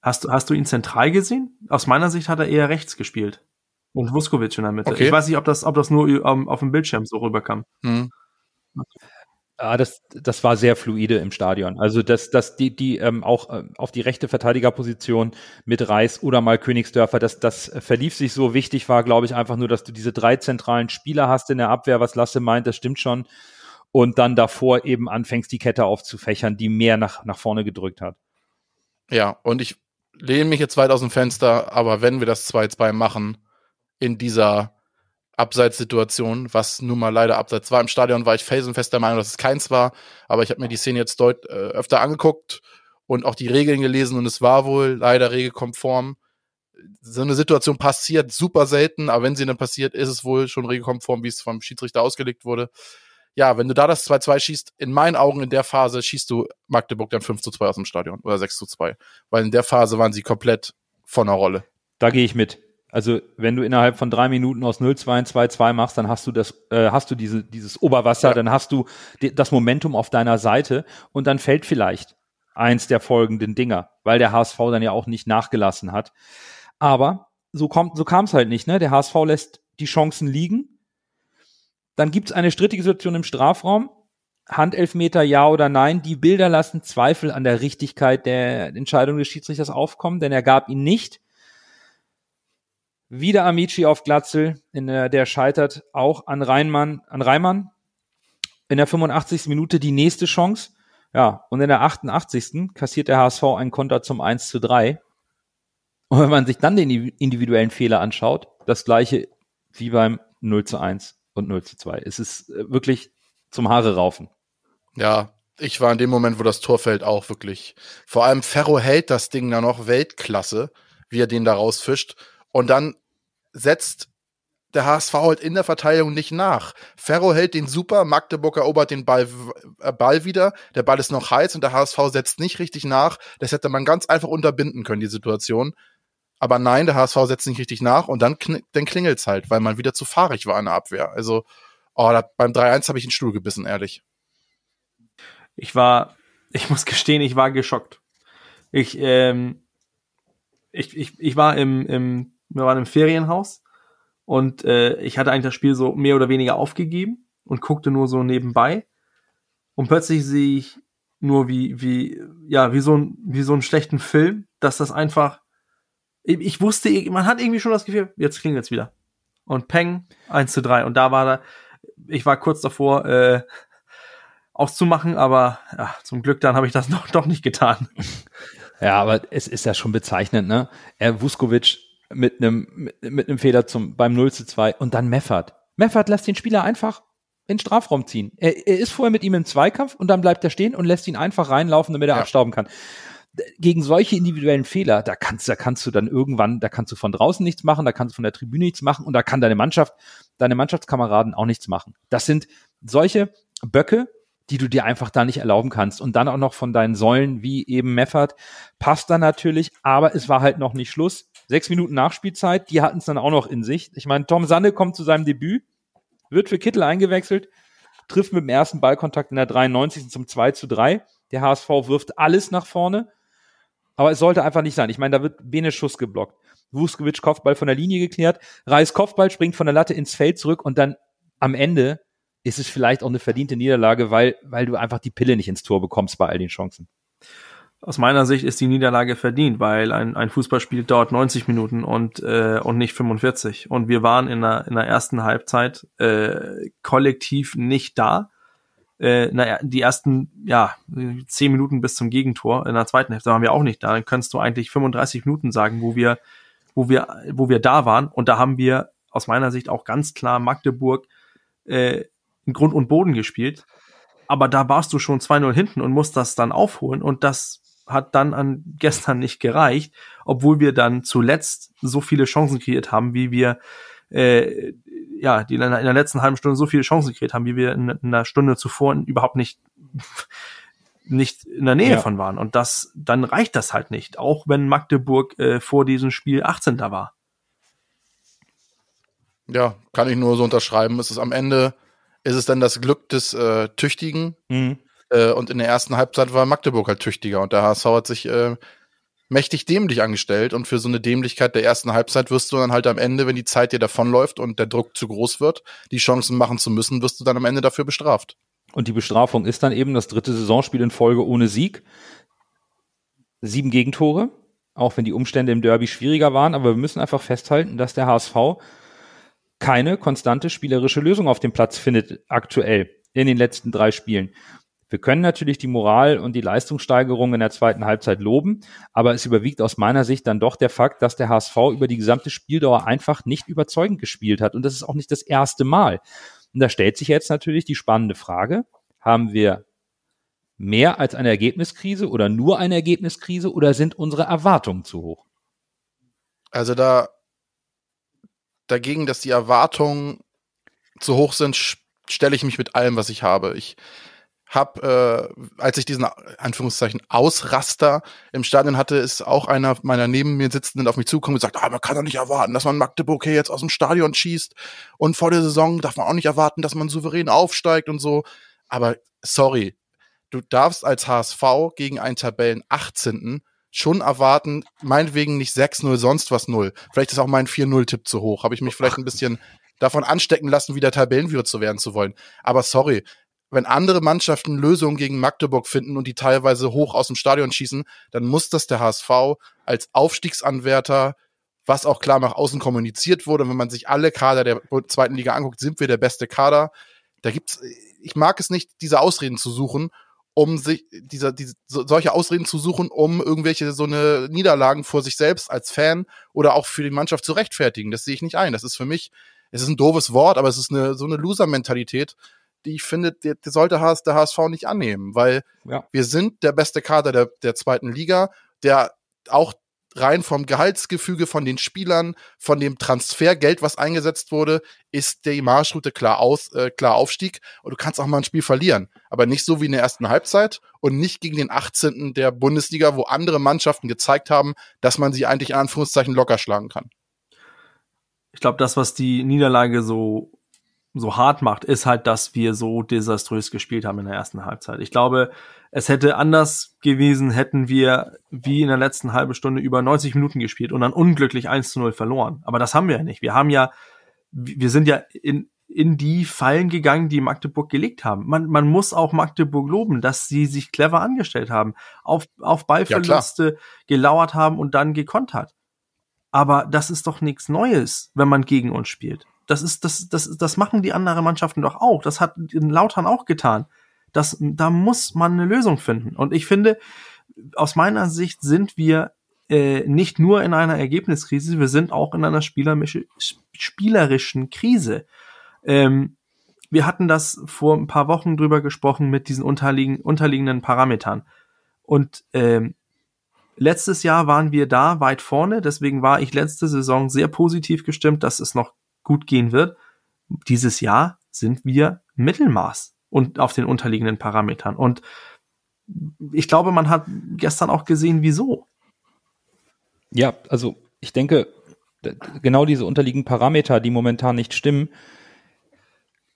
Hast du, hast du ihn zentral gesehen? Aus meiner Sicht hat er eher rechts gespielt. Und Vuskovic in der Mitte. Okay. Ich weiß nicht, ob das, ob das nur ähm, auf dem Bildschirm so rüberkam. Hm. Ah, das, das war sehr fluide im Stadion. Also dass, dass die, die ähm, auch ähm, auf die rechte Verteidigerposition mit Reis oder mal Königsdörfer, dass das verlief sich so wichtig war, glaube ich, einfach nur, dass du diese drei zentralen Spieler hast in der Abwehr, was Lasse meint, das stimmt schon. Und dann davor eben anfängst, die Kette aufzufächern, die mehr nach, nach vorne gedrückt hat. Ja, und ich lehne mich jetzt weit aus dem Fenster, aber wenn wir das 2-2 machen, in dieser Abseitssituation, was nun mal leider abseits war. Im Stadion war ich felsenfest der Meinung, dass es keins war, aber ich habe mir die Szene jetzt deut äh, öfter angeguckt und auch die Regeln gelesen und es war wohl leider regelkonform. so eine Situation passiert super selten, aber wenn sie dann passiert, ist es wohl schon regelkonform, wie es vom Schiedsrichter ausgelegt wurde. Ja, wenn du da das 2-2 schießt, in meinen Augen in der Phase schießt du Magdeburg dann 5 zu 2 aus dem Stadion oder 6 zu 2. Weil in der Phase waren sie komplett von der Rolle. Da gehe ich mit. Also wenn du innerhalb von drei Minuten aus 0-2 und 2-2 machst, dann hast du das, äh, hast du diese, dieses Oberwasser, ja. dann hast du das Momentum auf deiner Seite und dann fällt vielleicht eins der folgenden Dinger, weil der HSV dann ja auch nicht nachgelassen hat. Aber so kommt, so kam es halt nicht, ne? Der HSV lässt die Chancen liegen. Dann gibt es eine strittige Situation im Strafraum. Handelfmeter ja oder nein. Die Bilder lassen Zweifel an der Richtigkeit der Entscheidung des Schiedsrichters aufkommen, denn er gab ihn nicht. Wieder Amici auf Glatzel, der, der scheitert auch an Reinmann, an Reimann. In der 85. Minute die nächste Chance. Ja, und in der 88. kassiert der HSV einen Konter zum 1 zu 3. Und wenn man sich dann den individuellen Fehler anschaut, das gleiche wie beim 0 zu 1 und 0 zu 2. Es ist äh, wirklich zum Haare raufen. Ja, ich war in dem Moment, wo das Tor fällt, auch wirklich. Vor allem Ferro hält das Ding da noch Weltklasse, wie er den da rausfischt. Und dann setzt der HSV halt in der Verteidigung nicht nach. Ferro hält den super, Magdeburg erobert den Ball, äh, Ball wieder, der Ball ist noch heiß und der HSV setzt nicht richtig nach. Das hätte man ganz einfach unterbinden können, die Situation. Aber nein, der HSV setzt nicht richtig nach und dann, kn dann klingelt's halt, weil man wieder zu fahrig war in der Abwehr. Also, oh, da, beim 3-1 habe ich einen Stuhl gebissen, ehrlich. Ich war, ich muss gestehen, ich war geschockt. Ich, ähm, ich, ich, ich war im, im, wir waren im Ferienhaus und äh, ich hatte eigentlich das Spiel so mehr oder weniger aufgegeben und guckte nur so nebenbei. Und plötzlich sehe ich nur wie, wie, ja, wie so ein, wie so einen schlechten Film, dass das einfach ich wusste, man hat irgendwie schon das Gefühl, jetzt klingt jetzt wieder. Und Peng, 1 zu 3. Und da war da, ich war kurz davor, äh, auszumachen, aber ja, zum Glück dann habe ich das noch, doch nicht getan. Ja, aber es ist ja schon bezeichnend, ne? Er Vuskovic mit einem mit, mit einem Fehler zum beim 0 zu 2 und dann Meffert. Meffert lässt den Spieler einfach in den Strafraum ziehen. Er, er ist vorher mit ihm im Zweikampf und dann bleibt er stehen und lässt ihn einfach reinlaufen, damit er ja. abstauben kann gegen solche individuellen Fehler, da kannst, da kannst du dann irgendwann, da kannst du von draußen nichts machen, da kannst du von der Tribüne nichts machen und da kann deine Mannschaft, deine Mannschaftskameraden auch nichts machen. Das sind solche Böcke, die du dir einfach da nicht erlauben kannst. Und dann auch noch von deinen Säulen, wie eben Meffert, passt da natürlich, aber es war halt noch nicht Schluss. Sechs Minuten Nachspielzeit, die hatten es dann auch noch in sich. Ich meine, Tom Sanne kommt zu seinem Debüt, wird für Kittel eingewechselt, trifft mit dem ersten Ballkontakt in der 93. zum 2 zu 3. Der HSV wirft alles nach vorne. Aber es sollte einfach nicht sein. Ich meine, da wird Bene Schuss geblockt. Vuskovic Kopfball von der Linie geklärt. Reis Kopfball springt von der Latte ins Feld zurück und dann am Ende ist es vielleicht auch eine verdiente Niederlage, weil, weil du einfach die Pille nicht ins Tor bekommst bei all den Chancen. Aus meiner Sicht ist die Niederlage verdient, weil ein, ein Fußballspiel dauert 90 Minuten und, äh, und nicht 45. Und wir waren in der, in der ersten Halbzeit äh, kollektiv nicht da äh, naja, die ersten, ja, zehn Minuten bis zum Gegentor in der zweiten Hälfte waren wir auch nicht da. Dann kannst du eigentlich 35 Minuten sagen, wo wir, wo wir, wo wir da waren. Und da haben wir aus meiner Sicht auch ganz klar Magdeburg äh, in Grund und Boden gespielt. Aber da warst du schon 2-0 hinten und musst das dann aufholen. Und das hat dann an gestern nicht gereicht, obwohl wir dann zuletzt so viele Chancen kreiert haben, wie wir äh, ja, die in der, in der letzten halben Stunde so viele Chancen gekriegt haben, wie wir in, in einer Stunde zuvor überhaupt nicht nicht in der Nähe ja. von waren. Und das, dann reicht das halt nicht, auch wenn Magdeburg äh, vor diesem Spiel 18. da war. Ja, kann ich nur so unterschreiben. Es ist am Ende, ist es dann das Glück des äh, Tüchtigen. Mhm. Äh, und in der ersten Halbzeit war Magdeburg halt tüchtiger und der HSV hat sich äh, mächtig dämlich angestellt und für so eine Dämlichkeit der ersten Halbzeit wirst du dann halt am Ende, wenn die Zeit dir davonläuft und der Druck zu groß wird, die Chancen machen zu müssen, wirst du dann am Ende dafür bestraft. Und die Bestrafung ist dann eben das dritte Saisonspiel in Folge ohne Sieg. Sieben Gegentore, auch wenn die Umstände im Derby schwieriger waren, aber wir müssen einfach festhalten, dass der HSV keine konstante spielerische Lösung auf dem Platz findet aktuell in den letzten drei Spielen. Wir können natürlich die Moral und die Leistungssteigerung in der zweiten Halbzeit loben, aber es überwiegt aus meiner Sicht dann doch der Fakt, dass der HSV über die gesamte Spieldauer einfach nicht überzeugend gespielt hat. Und das ist auch nicht das erste Mal. Und da stellt sich jetzt natürlich die spannende Frage, haben wir mehr als eine Ergebniskrise oder nur eine Ergebniskrise oder sind unsere Erwartungen zu hoch? Also da dagegen, dass die Erwartungen zu hoch sind, stelle ich mich mit allem, was ich habe. Ich habe, äh, als ich diesen Anführungszeichen Ausraster im Stadion hatte, ist auch einer meiner neben mir sitzenden auf mich zugekommen und gesagt, ah, man kann doch nicht erwarten, dass man Magdeburg hier jetzt aus dem Stadion schießt und vor der Saison darf man auch nicht erwarten, dass man souverän aufsteigt und so. Aber sorry, du darfst als HSV gegen einen Tabellen 18 schon erwarten, meinetwegen nicht 6-0, sonst was 0. Vielleicht ist auch mein 4-0-Tipp zu hoch. Habe ich mich vielleicht ein bisschen davon anstecken lassen, wieder Tabellenführer zu werden zu wollen. Aber sorry, wenn andere Mannschaften Lösungen gegen Magdeburg finden und die teilweise hoch aus dem Stadion schießen, dann muss das der HSV als Aufstiegsanwärter, was auch klar nach außen kommuniziert wurde, wenn man sich alle Kader der zweiten Liga anguckt, sind wir der beste Kader. Da gibt's, ich mag es nicht, diese Ausreden zu suchen um sich dieser, diese, so, solche Ausreden zu suchen, um irgendwelche so eine Niederlagen vor sich selbst als Fan oder auch für die Mannschaft zu rechtfertigen. Das sehe ich nicht ein. Das ist für mich, es ist ein doofes Wort, aber es ist eine so eine Loser-Mentalität, die ich finde, die, die sollte der HSV nicht annehmen, weil ja. wir sind der beste Kader der, der zweiten Liga, der auch rein vom Gehaltsgefüge von den Spielern, von dem Transfergeld, was eingesetzt wurde, ist die Marschroute klar aus, äh, klar Aufstieg und du kannst auch mal ein Spiel verlieren, aber nicht so wie in der ersten Halbzeit und nicht gegen den 18. der Bundesliga, wo andere Mannschaften gezeigt haben, dass man sie eigentlich in Anführungszeichen locker schlagen kann. Ich glaube, das, was die Niederlage so so hart macht, ist halt, dass wir so desaströs gespielt haben in der ersten Halbzeit. Ich glaube, es hätte anders gewesen, hätten wir wie in der letzten halben Stunde über 90 Minuten gespielt und dann unglücklich 1 zu 0 verloren. Aber das haben wir ja nicht. Wir haben ja, wir sind ja in, in die Fallen gegangen, die Magdeburg gelegt haben. Man, man muss auch Magdeburg loben, dass sie sich clever angestellt haben, auf, auf Ballverluste ja, gelauert haben und dann gekonnt hat. Aber das ist doch nichts Neues, wenn man gegen uns spielt. Das ist, das, das, das machen die anderen Mannschaften doch auch. Das hat in Lautern auch getan. Das, da muss man eine Lösung finden. Und ich finde, aus meiner Sicht sind wir äh, nicht nur in einer Ergebniskrise, wir sind auch in einer spielerischen Krise. Ähm, wir hatten das vor ein paar Wochen drüber gesprochen mit diesen unterliegen, unterliegenden Parametern. Und ähm, letztes Jahr waren wir da weit vorne, deswegen war ich letzte Saison sehr positiv gestimmt, dass es noch gut gehen wird. Dieses Jahr sind wir Mittelmaß und auf den unterliegenden Parametern. Und ich glaube, man hat gestern auch gesehen, wieso. Ja, also ich denke, genau diese unterliegenden Parameter, die momentan nicht stimmen,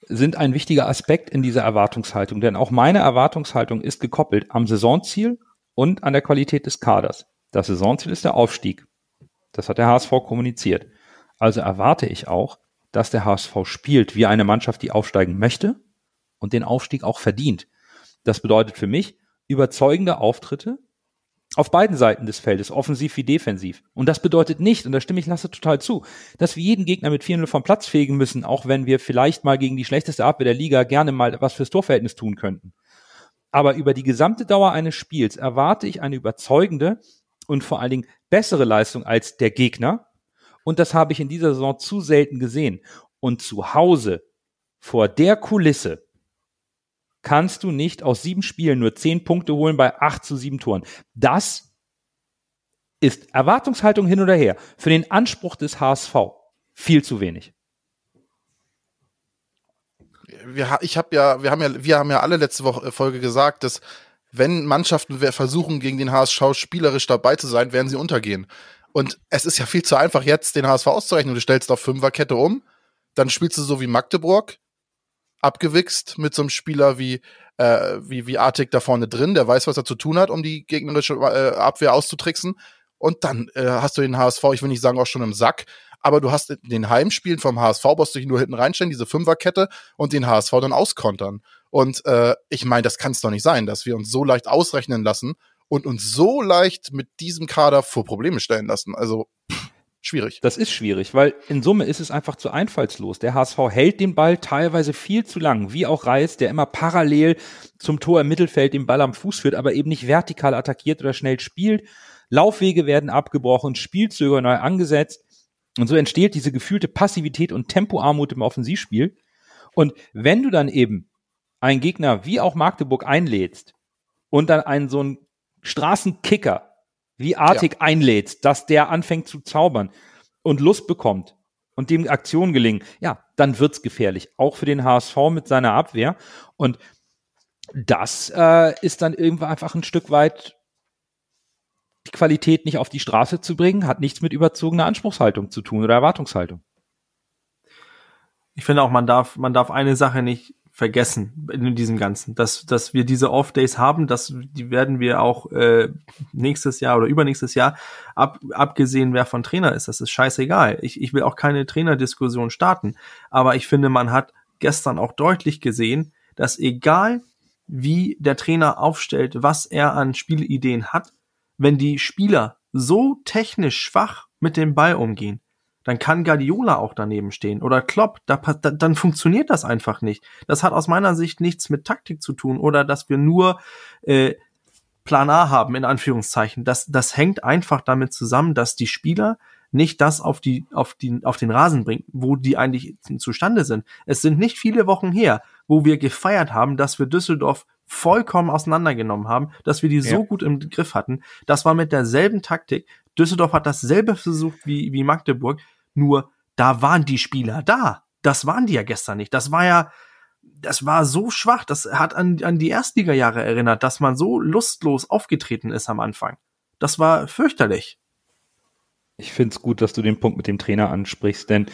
sind ein wichtiger Aspekt in dieser Erwartungshaltung. Denn auch meine Erwartungshaltung ist gekoppelt am Saisonziel und an der Qualität des Kaders. Das Saisonziel ist der Aufstieg. Das hat der HSV kommuniziert. Also erwarte ich auch, dass der HSV spielt wie eine Mannschaft, die aufsteigen möchte und den Aufstieg auch verdient. Das bedeutet für mich überzeugende Auftritte auf beiden Seiten des Feldes, offensiv wie defensiv. Und das bedeutet nicht, und da stimme ich Lasse total zu, dass wir jeden Gegner mit 4-0 vom Platz fegen müssen, auch wenn wir vielleicht mal gegen die schlechteste Abwehr der Liga gerne mal was fürs Torverhältnis tun könnten. Aber über die gesamte Dauer eines Spiels erwarte ich eine überzeugende und vor allen Dingen bessere Leistung als der Gegner, und das habe ich in dieser Saison zu selten gesehen. Und zu Hause, vor der Kulisse, kannst du nicht aus sieben Spielen nur zehn Punkte holen bei acht zu sieben Toren. Das ist Erwartungshaltung hin oder her. Für den Anspruch des HSV viel zu wenig. Wir, ich habe ja, wir haben ja, wir haben ja alle letzte Woche äh, Folge gesagt, dass wenn Mannschaften versuchen, gegen den HSV spielerisch dabei zu sein, werden sie untergehen. Und es ist ja viel zu einfach, jetzt den HSV auszurechnen. Du stellst auf Fünferkette um, dann spielst du so wie Magdeburg, abgewichst mit so einem Spieler wie, äh, wie, wie Artig da vorne drin, der weiß, was er zu tun hat, um die gegnerische äh, Abwehr auszutricksen. Und dann äh, hast du den HSV, ich will nicht sagen auch schon im Sack, aber du hast den Heimspielen vom HSV, brauchst du dich nur hinten reinstellen, diese Fünferkette und den HSV dann auskontern. Und äh, ich meine, das kann es doch nicht sein, dass wir uns so leicht ausrechnen lassen und uns so leicht mit diesem Kader vor Probleme stellen lassen. Also schwierig. Das ist schwierig, weil in Summe ist es einfach zu einfallslos. Der HSV hält den Ball teilweise viel zu lang, wie auch Reis, der immer parallel zum Tor im Mittelfeld den Ball am Fuß führt, aber eben nicht vertikal attackiert oder schnell spielt. Laufwege werden abgebrochen, Spielzüge neu angesetzt. Und so entsteht diese gefühlte Passivität und Tempoarmut im Offensivspiel. Und wenn du dann eben einen Gegner wie auch Magdeburg einlädst und dann einen so einen Straßenkicker wie Artig ja. einlädt, dass der anfängt zu zaubern und Lust bekommt und dem Aktionen gelingen, ja, dann wird's gefährlich. Auch für den HSV mit seiner Abwehr. Und das äh, ist dann irgendwann einfach ein Stück weit die Qualität nicht auf die Straße zu bringen, hat nichts mit überzogener Anspruchshaltung zu tun oder Erwartungshaltung. Ich finde auch, man darf, man darf eine Sache nicht vergessen in diesem Ganzen, dass, dass wir diese Off-Days haben, dass die werden wir auch äh, nächstes Jahr oder übernächstes Jahr, ab, abgesehen wer von Trainer ist, das ist scheißegal. Ich, ich will auch keine Trainerdiskussion starten, aber ich finde, man hat gestern auch deutlich gesehen, dass egal wie der Trainer aufstellt, was er an Spielideen hat, wenn die Spieler so technisch schwach mit dem Ball umgehen, dann kann Guardiola auch daneben stehen oder Klopp, da, da, dann funktioniert das einfach nicht. Das hat aus meiner Sicht nichts mit Taktik zu tun oder dass wir nur äh, Plan A haben, in Anführungszeichen. Das, das hängt einfach damit zusammen, dass die Spieler nicht das auf die, auf die, auf den Rasen bringen, wo die eigentlich zustande sind. Es sind nicht viele Wochen her, wo wir gefeiert haben, dass wir Düsseldorf vollkommen auseinandergenommen haben, dass wir die ja. so gut im Griff hatten. Das war mit derselben Taktik. Düsseldorf hat dasselbe versucht wie, wie Magdeburg, nur da waren die Spieler da. Das waren die ja gestern nicht. Das war ja, das war so schwach. Das hat an, an die Erstliga-Jahre erinnert, dass man so lustlos aufgetreten ist am Anfang. Das war fürchterlich. Ich finde es gut, dass du den Punkt mit dem Trainer ansprichst, denn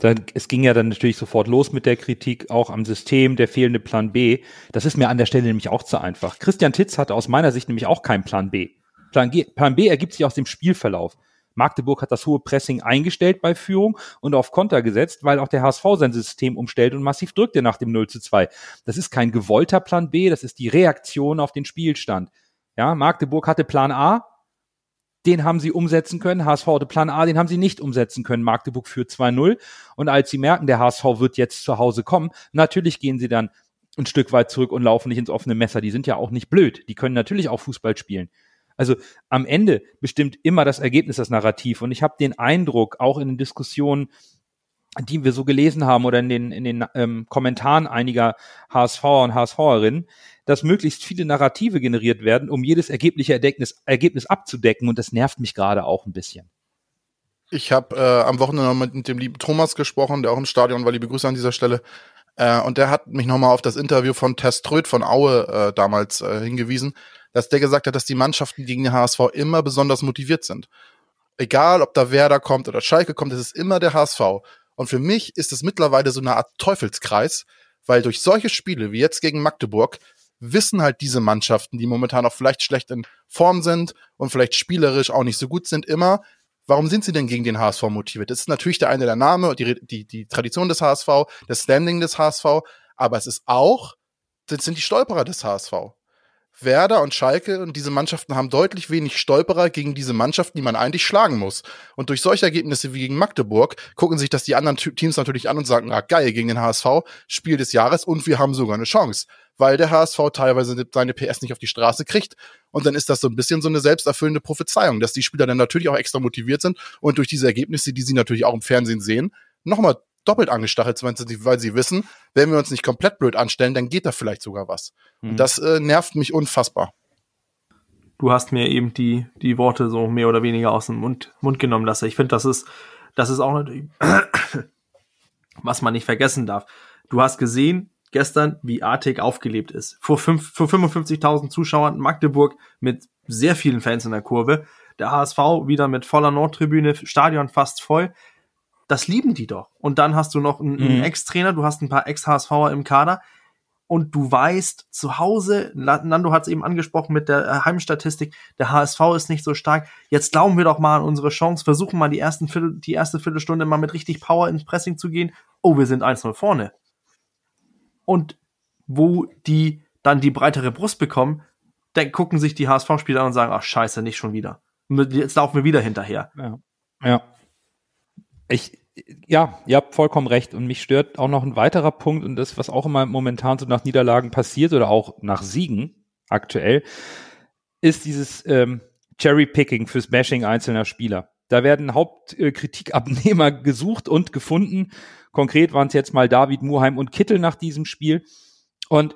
da, es ging ja dann natürlich sofort los mit der Kritik, auch am System, der fehlende Plan B. Das ist mir an der Stelle nämlich auch zu einfach. Christian Titz hatte aus meiner Sicht nämlich auch keinen Plan B. Plan, G, Plan B ergibt sich aus dem Spielverlauf. Magdeburg hat das hohe Pressing eingestellt bei Führung und auf Konter gesetzt, weil auch der HSV sein System umstellt und massiv drückte nach dem 0 zu 2. Das ist kein gewollter Plan B, das ist die Reaktion auf den Spielstand. Ja, Magdeburg hatte Plan A, den haben sie umsetzen können. HSV hatte Plan A, den haben sie nicht umsetzen können. Magdeburg führt 2-0. Und als sie merken, der HSV wird jetzt zu Hause kommen, natürlich gehen sie dann ein Stück weit zurück und laufen nicht ins offene Messer. Die sind ja auch nicht blöd. Die können natürlich auch Fußball spielen. Also am Ende bestimmt immer das Ergebnis das Narrativ. Und ich habe den Eindruck, auch in den Diskussionen, die wir so gelesen haben oder in den, in den ähm, Kommentaren einiger HSVer und HSVerinnen, dass möglichst viele Narrative generiert werden, um jedes ergebliche Ergebnis, Ergebnis abzudecken. Und das nervt mich gerade auch ein bisschen. Ich habe äh, am Wochenende noch mit dem lieben Thomas gesprochen, der auch im Stadion war. Liebe Grüße an dieser Stelle. Äh, und der hat mich nochmal auf das Interview von Teströd von Aue äh, damals äh, hingewiesen, dass der gesagt hat, dass die Mannschaften gegen den HSV immer besonders motiviert sind. Egal, ob da Werder kommt oder Schalke kommt, es ist immer der HSV. Und für mich ist es mittlerweile so eine Art Teufelskreis, weil durch solche Spiele wie jetzt gegen Magdeburg wissen halt diese Mannschaften, die momentan auch vielleicht schlecht in Form sind und vielleicht spielerisch auch nicht so gut sind, immer, warum sind sie denn gegen den HSV motiviert? Das ist natürlich der eine der Name und die, die, die Tradition des HSV, das Standing des HSV, aber es ist auch, das sind die Stolperer des HSV. Werder und Schalke und diese Mannschaften haben deutlich wenig Stolperer gegen diese Mannschaften, die man eigentlich schlagen muss. Und durch solche Ergebnisse wie gegen Magdeburg gucken sich das die anderen Teams natürlich an und sagen, ah geil, gegen den HSV, Spiel des Jahres und wir haben sogar eine Chance. Weil der HSV teilweise seine PS nicht auf die Straße kriegt. Und dann ist das so ein bisschen so eine selbsterfüllende Prophezeiung, dass die Spieler dann natürlich auch extra motiviert sind und durch diese Ergebnisse, die sie natürlich auch im Fernsehen sehen, nochmal doppelt angestachelt, weil sie wissen, wenn wir uns nicht komplett blöd anstellen, dann geht da vielleicht sogar was. Mhm. Und das äh, nervt mich unfassbar. Du hast mir eben die, die Worte so mehr oder weniger aus dem Mund, Mund genommen lasse. Ich finde, das ist, das ist auch natürlich, was man nicht vergessen darf. Du hast gesehen, gestern, wie Artig aufgelebt ist. Vor, vor 55.000 Zuschauern in Magdeburg mit sehr vielen Fans in der Kurve. Der HSV wieder mit voller Nordtribüne, Stadion fast voll das lieben die doch. Und dann hast du noch einen, mhm. einen Ex-Trainer, du hast ein paar Ex-HSVer im Kader und du weißt, zu Hause, Nando hat es eben angesprochen mit der äh, Heimstatistik, der HSV ist nicht so stark. Jetzt glauben wir doch mal an unsere Chance, versuchen mal die, ersten Viertel, die erste Viertelstunde mal mit richtig Power ins Pressing zu gehen. Oh, wir sind 1-0 vorne. Und wo die dann die breitere Brust bekommen, dann gucken sich die HSV-Spieler an und sagen, ach scheiße, nicht schon wieder. Jetzt laufen wir wieder hinterher. Ja. ja ich, ja, ihr habt vollkommen recht. Und mich stört auch noch ein weiterer Punkt und das, was auch immer momentan so nach Niederlagen passiert oder auch nach Siegen aktuell, ist dieses ähm, Cherry-Picking fürs Bashing einzelner Spieler. Da werden Hauptkritikabnehmer gesucht und gefunden. Konkret waren es jetzt mal David Muheim und Kittel nach diesem Spiel. Und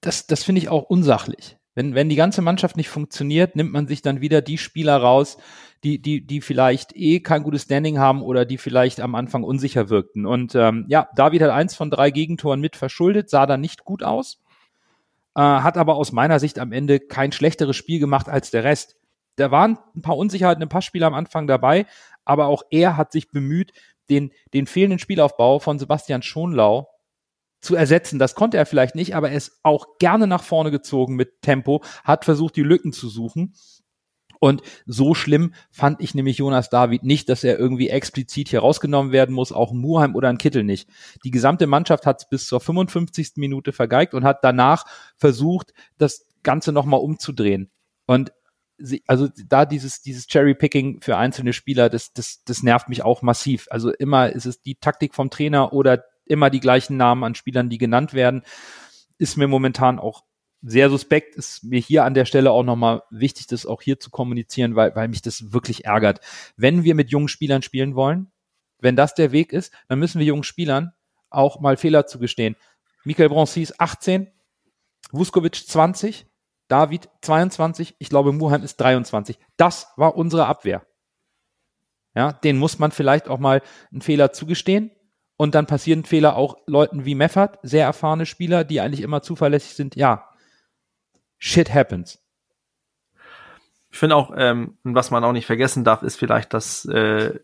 das, das finde ich auch unsachlich. Wenn, wenn die ganze Mannschaft nicht funktioniert, nimmt man sich dann wieder die Spieler raus, die, die, die vielleicht eh kein gutes Standing haben oder die vielleicht am Anfang unsicher wirkten. Und ähm, ja, David hat eins von drei Gegentoren mit verschuldet, sah da nicht gut aus, äh, hat aber aus meiner Sicht am Ende kein schlechteres Spiel gemacht als der Rest. Da waren ein paar Unsicherheiten, ein paar Spieler am Anfang dabei, aber auch er hat sich bemüht, den, den fehlenden Spielaufbau von Sebastian Schonlau zu ersetzen. Das konnte er vielleicht nicht, aber er ist auch gerne nach vorne gezogen mit Tempo, hat versucht, die Lücken zu suchen. Und so schlimm fand ich nämlich Jonas David nicht, dass er irgendwie explizit hier rausgenommen werden muss, auch Muheim oder ein Kittel nicht. Die gesamte Mannschaft hat es bis zur 55. Minute vergeigt und hat danach versucht, das Ganze nochmal umzudrehen. Und sie, also da dieses, dieses Cherry-Picking für einzelne Spieler, das, das, das nervt mich auch massiv. Also immer ist es die Taktik vom Trainer oder immer die gleichen Namen an Spielern, die genannt werden, ist mir momentan auch sehr suspekt, ist mir hier an der Stelle auch nochmal wichtig, das auch hier zu kommunizieren, weil, weil mich das wirklich ärgert. Wenn wir mit jungen Spielern spielen wollen, wenn das der Weg ist, dann müssen wir jungen Spielern auch mal Fehler zugestehen. Michael Bronsis 18, Vuskovic 20, David 22, ich glaube Muheim ist 23. Das war unsere Abwehr. Ja, den muss man vielleicht auch mal einen Fehler zugestehen. Und dann passieren Fehler auch Leuten wie Meffert, sehr erfahrene Spieler, die eigentlich immer zuverlässig sind. Ja, shit happens. Ich finde auch, ähm, was man auch nicht vergessen darf, ist vielleicht, dass äh,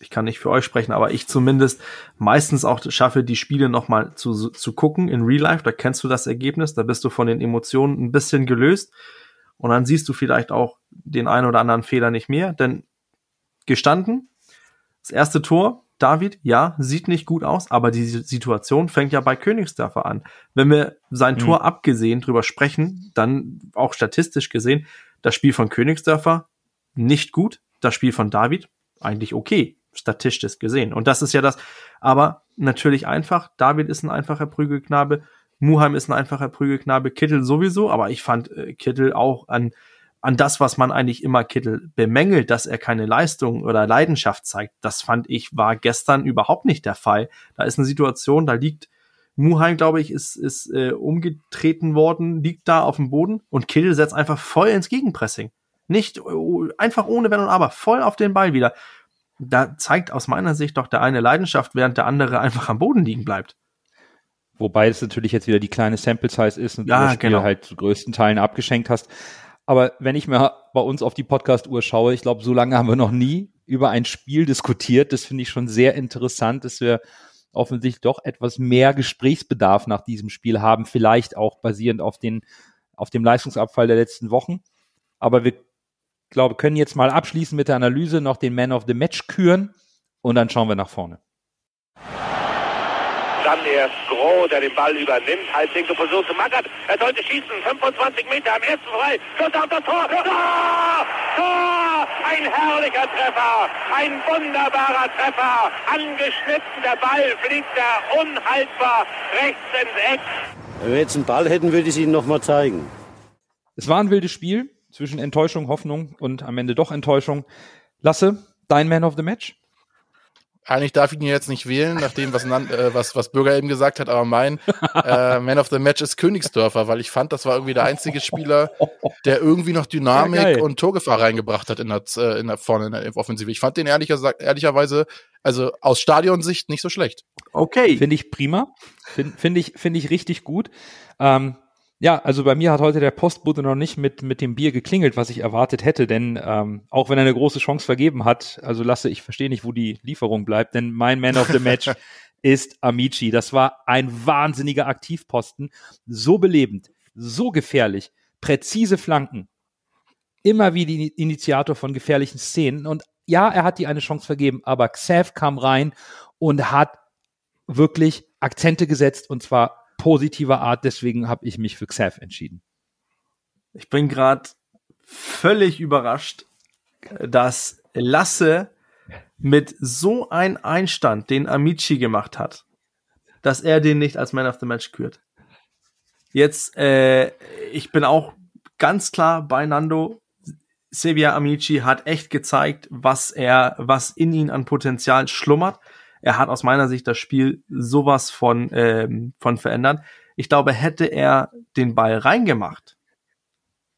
ich kann nicht für euch sprechen, aber ich zumindest meistens auch schaffe, die Spiele nochmal zu, zu gucken in Real Life. Da kennst du das Ergebnis, da bist du von den Emotionen ein bisschen gelöst und dann siehst du vielleicht auch den einen oder anderen Fehler nicht mehr. Denn gestanden, das erste Tor David, ja, sieht nicht gut aus, aber die Situation fängt ja bei Königsdörfer an. Wenn wir sein mhm. Tor abgesehen drüber sprechen, dann auch statistisch gesehen, das Spiel von Königsdörfer nicht gut, das Spiel von David eigentlich okay, statistisch gesehen. Und das ist ja das, aber natürlich einfach. David ist ein einfacher Prügelknabe, Muheim ist ein einfacher Prügelknabe, Kittel sowieso, aber ich fand äh, Kittel auch an an das, was man eigentlich immer Kittel bemängelt, dass er keine Leistung oder Leidenschaft zeigt, das fand ich, war gestern überhaupt nicht der Fall. Da ist eine Situation, da liegt Muheim, glaube ich, ist, ist äh, umgetreten worden, liegt da auf dem Boden und Kittel setzt einfach voll ins Gegenpressing. Nicht uh, einfach ohne Wenn und Aber, voll auf den Ball wieder. Da zeigt aus meiner Sicht doch der eine Leidenschaft, während der andere einfach am Boden liegen bleibt. Wobei es natürlich jetzt wieder die kleine Sample Size ist und ja, du das Spiel genau. halt zu größten Teilen abgeschenkt hast. Aber wenn ich mir bei uns auf die Podcast-Uhr schaue, ich glaube, so lange haben wir noch nie über ein Spiel diskutiert. Das finde ich schon sehr interessant, dass wir offensichtlich doch etwas mehr Gesprächsbedarf nach diesem Spiel haben, vielleicht auch basierend auf den, auf dem Leistungsabfall der letzten Wochen. Aber wir, glaube, können jetzt mal abschließen mit der Analyse, noch den Man of the Match küren und dann schauen wir nach vorne. Dann erst Groh, der den Ball übernimmt. Halblinke Position zu Magath. Er sollte schießen. 25 Meter am ersten frei. Schuss auf das Tor. Tor! Tor! Ein herrlicher Treffer. Ein wunderbarer Treffer. Angeschnitten. Der Ball fliegt er unhaltbar rechts ins Eck. Wenn wir jetzt einen Ball hätten, würde ich es Ihnen nochmal zeigen. Es war ein wildes Spiel zwischen Enttäuschung, Hoffnung und am Ende doch Enttäuschung. Lasse, dein Man of the Match? Eigentlich darf ich ihn jetzt nicht wählen, nach dem, was, äh, was, was Bürger eben gesagt hat, aber mein äh, Man of the Match ist Königsdörfer, weil ich fand, das war irgendwie der einzige Spieler, der irgendwie noch Dynamik Ja, und Torgefahr reingebracht hat in der, äh, in der vorne in der Offensive. Ich fand den ehrlicher, gesagt- ehrlicherweise, also aus Stadionsicht nicht so schlecht. Okay. Finde ich prima. Finde find ich, finde ich richtig gut. Ähm, ja, also bei mir hat heute der Postbote noch nicht mit, mit dem Bier geklingelt, was ich erwartet hätte, denn ähm, auch wenn er eine große Chance vergeben hat, also lasse ich verstehe nicht, wo die Lieferung bleibt, denn mein Man of the Match ist Amici. Das war ein wahnsinniger Aktivposten, so belebend, so gefährlich, präzise Flanken, immer wie die Initiator von gefährlichen Szenen. Und ja, er hat die eine Chance vergeben, aber Xav kam rein und hat wirklich Akzente gesetzt und zwar positiver Art. Deswegen habe ich mich für Xav entschieden. Ich bin gerade völlig überrascht, dass Lasse mit so ein Einstand, den Amici gemacht hat, dass er den nicht als Man of the Match kürt. Jetzt, äh, ich bin auch ganz klar bei Nando. Sevilla Amici hat echt gezeigt, was er, was in ihn an Potenzial schlummert. Er hat aus meiner Sicht das Spiel sowas von, ähm, von verändert. Ich glaube, hätte er den Ball reingemacht,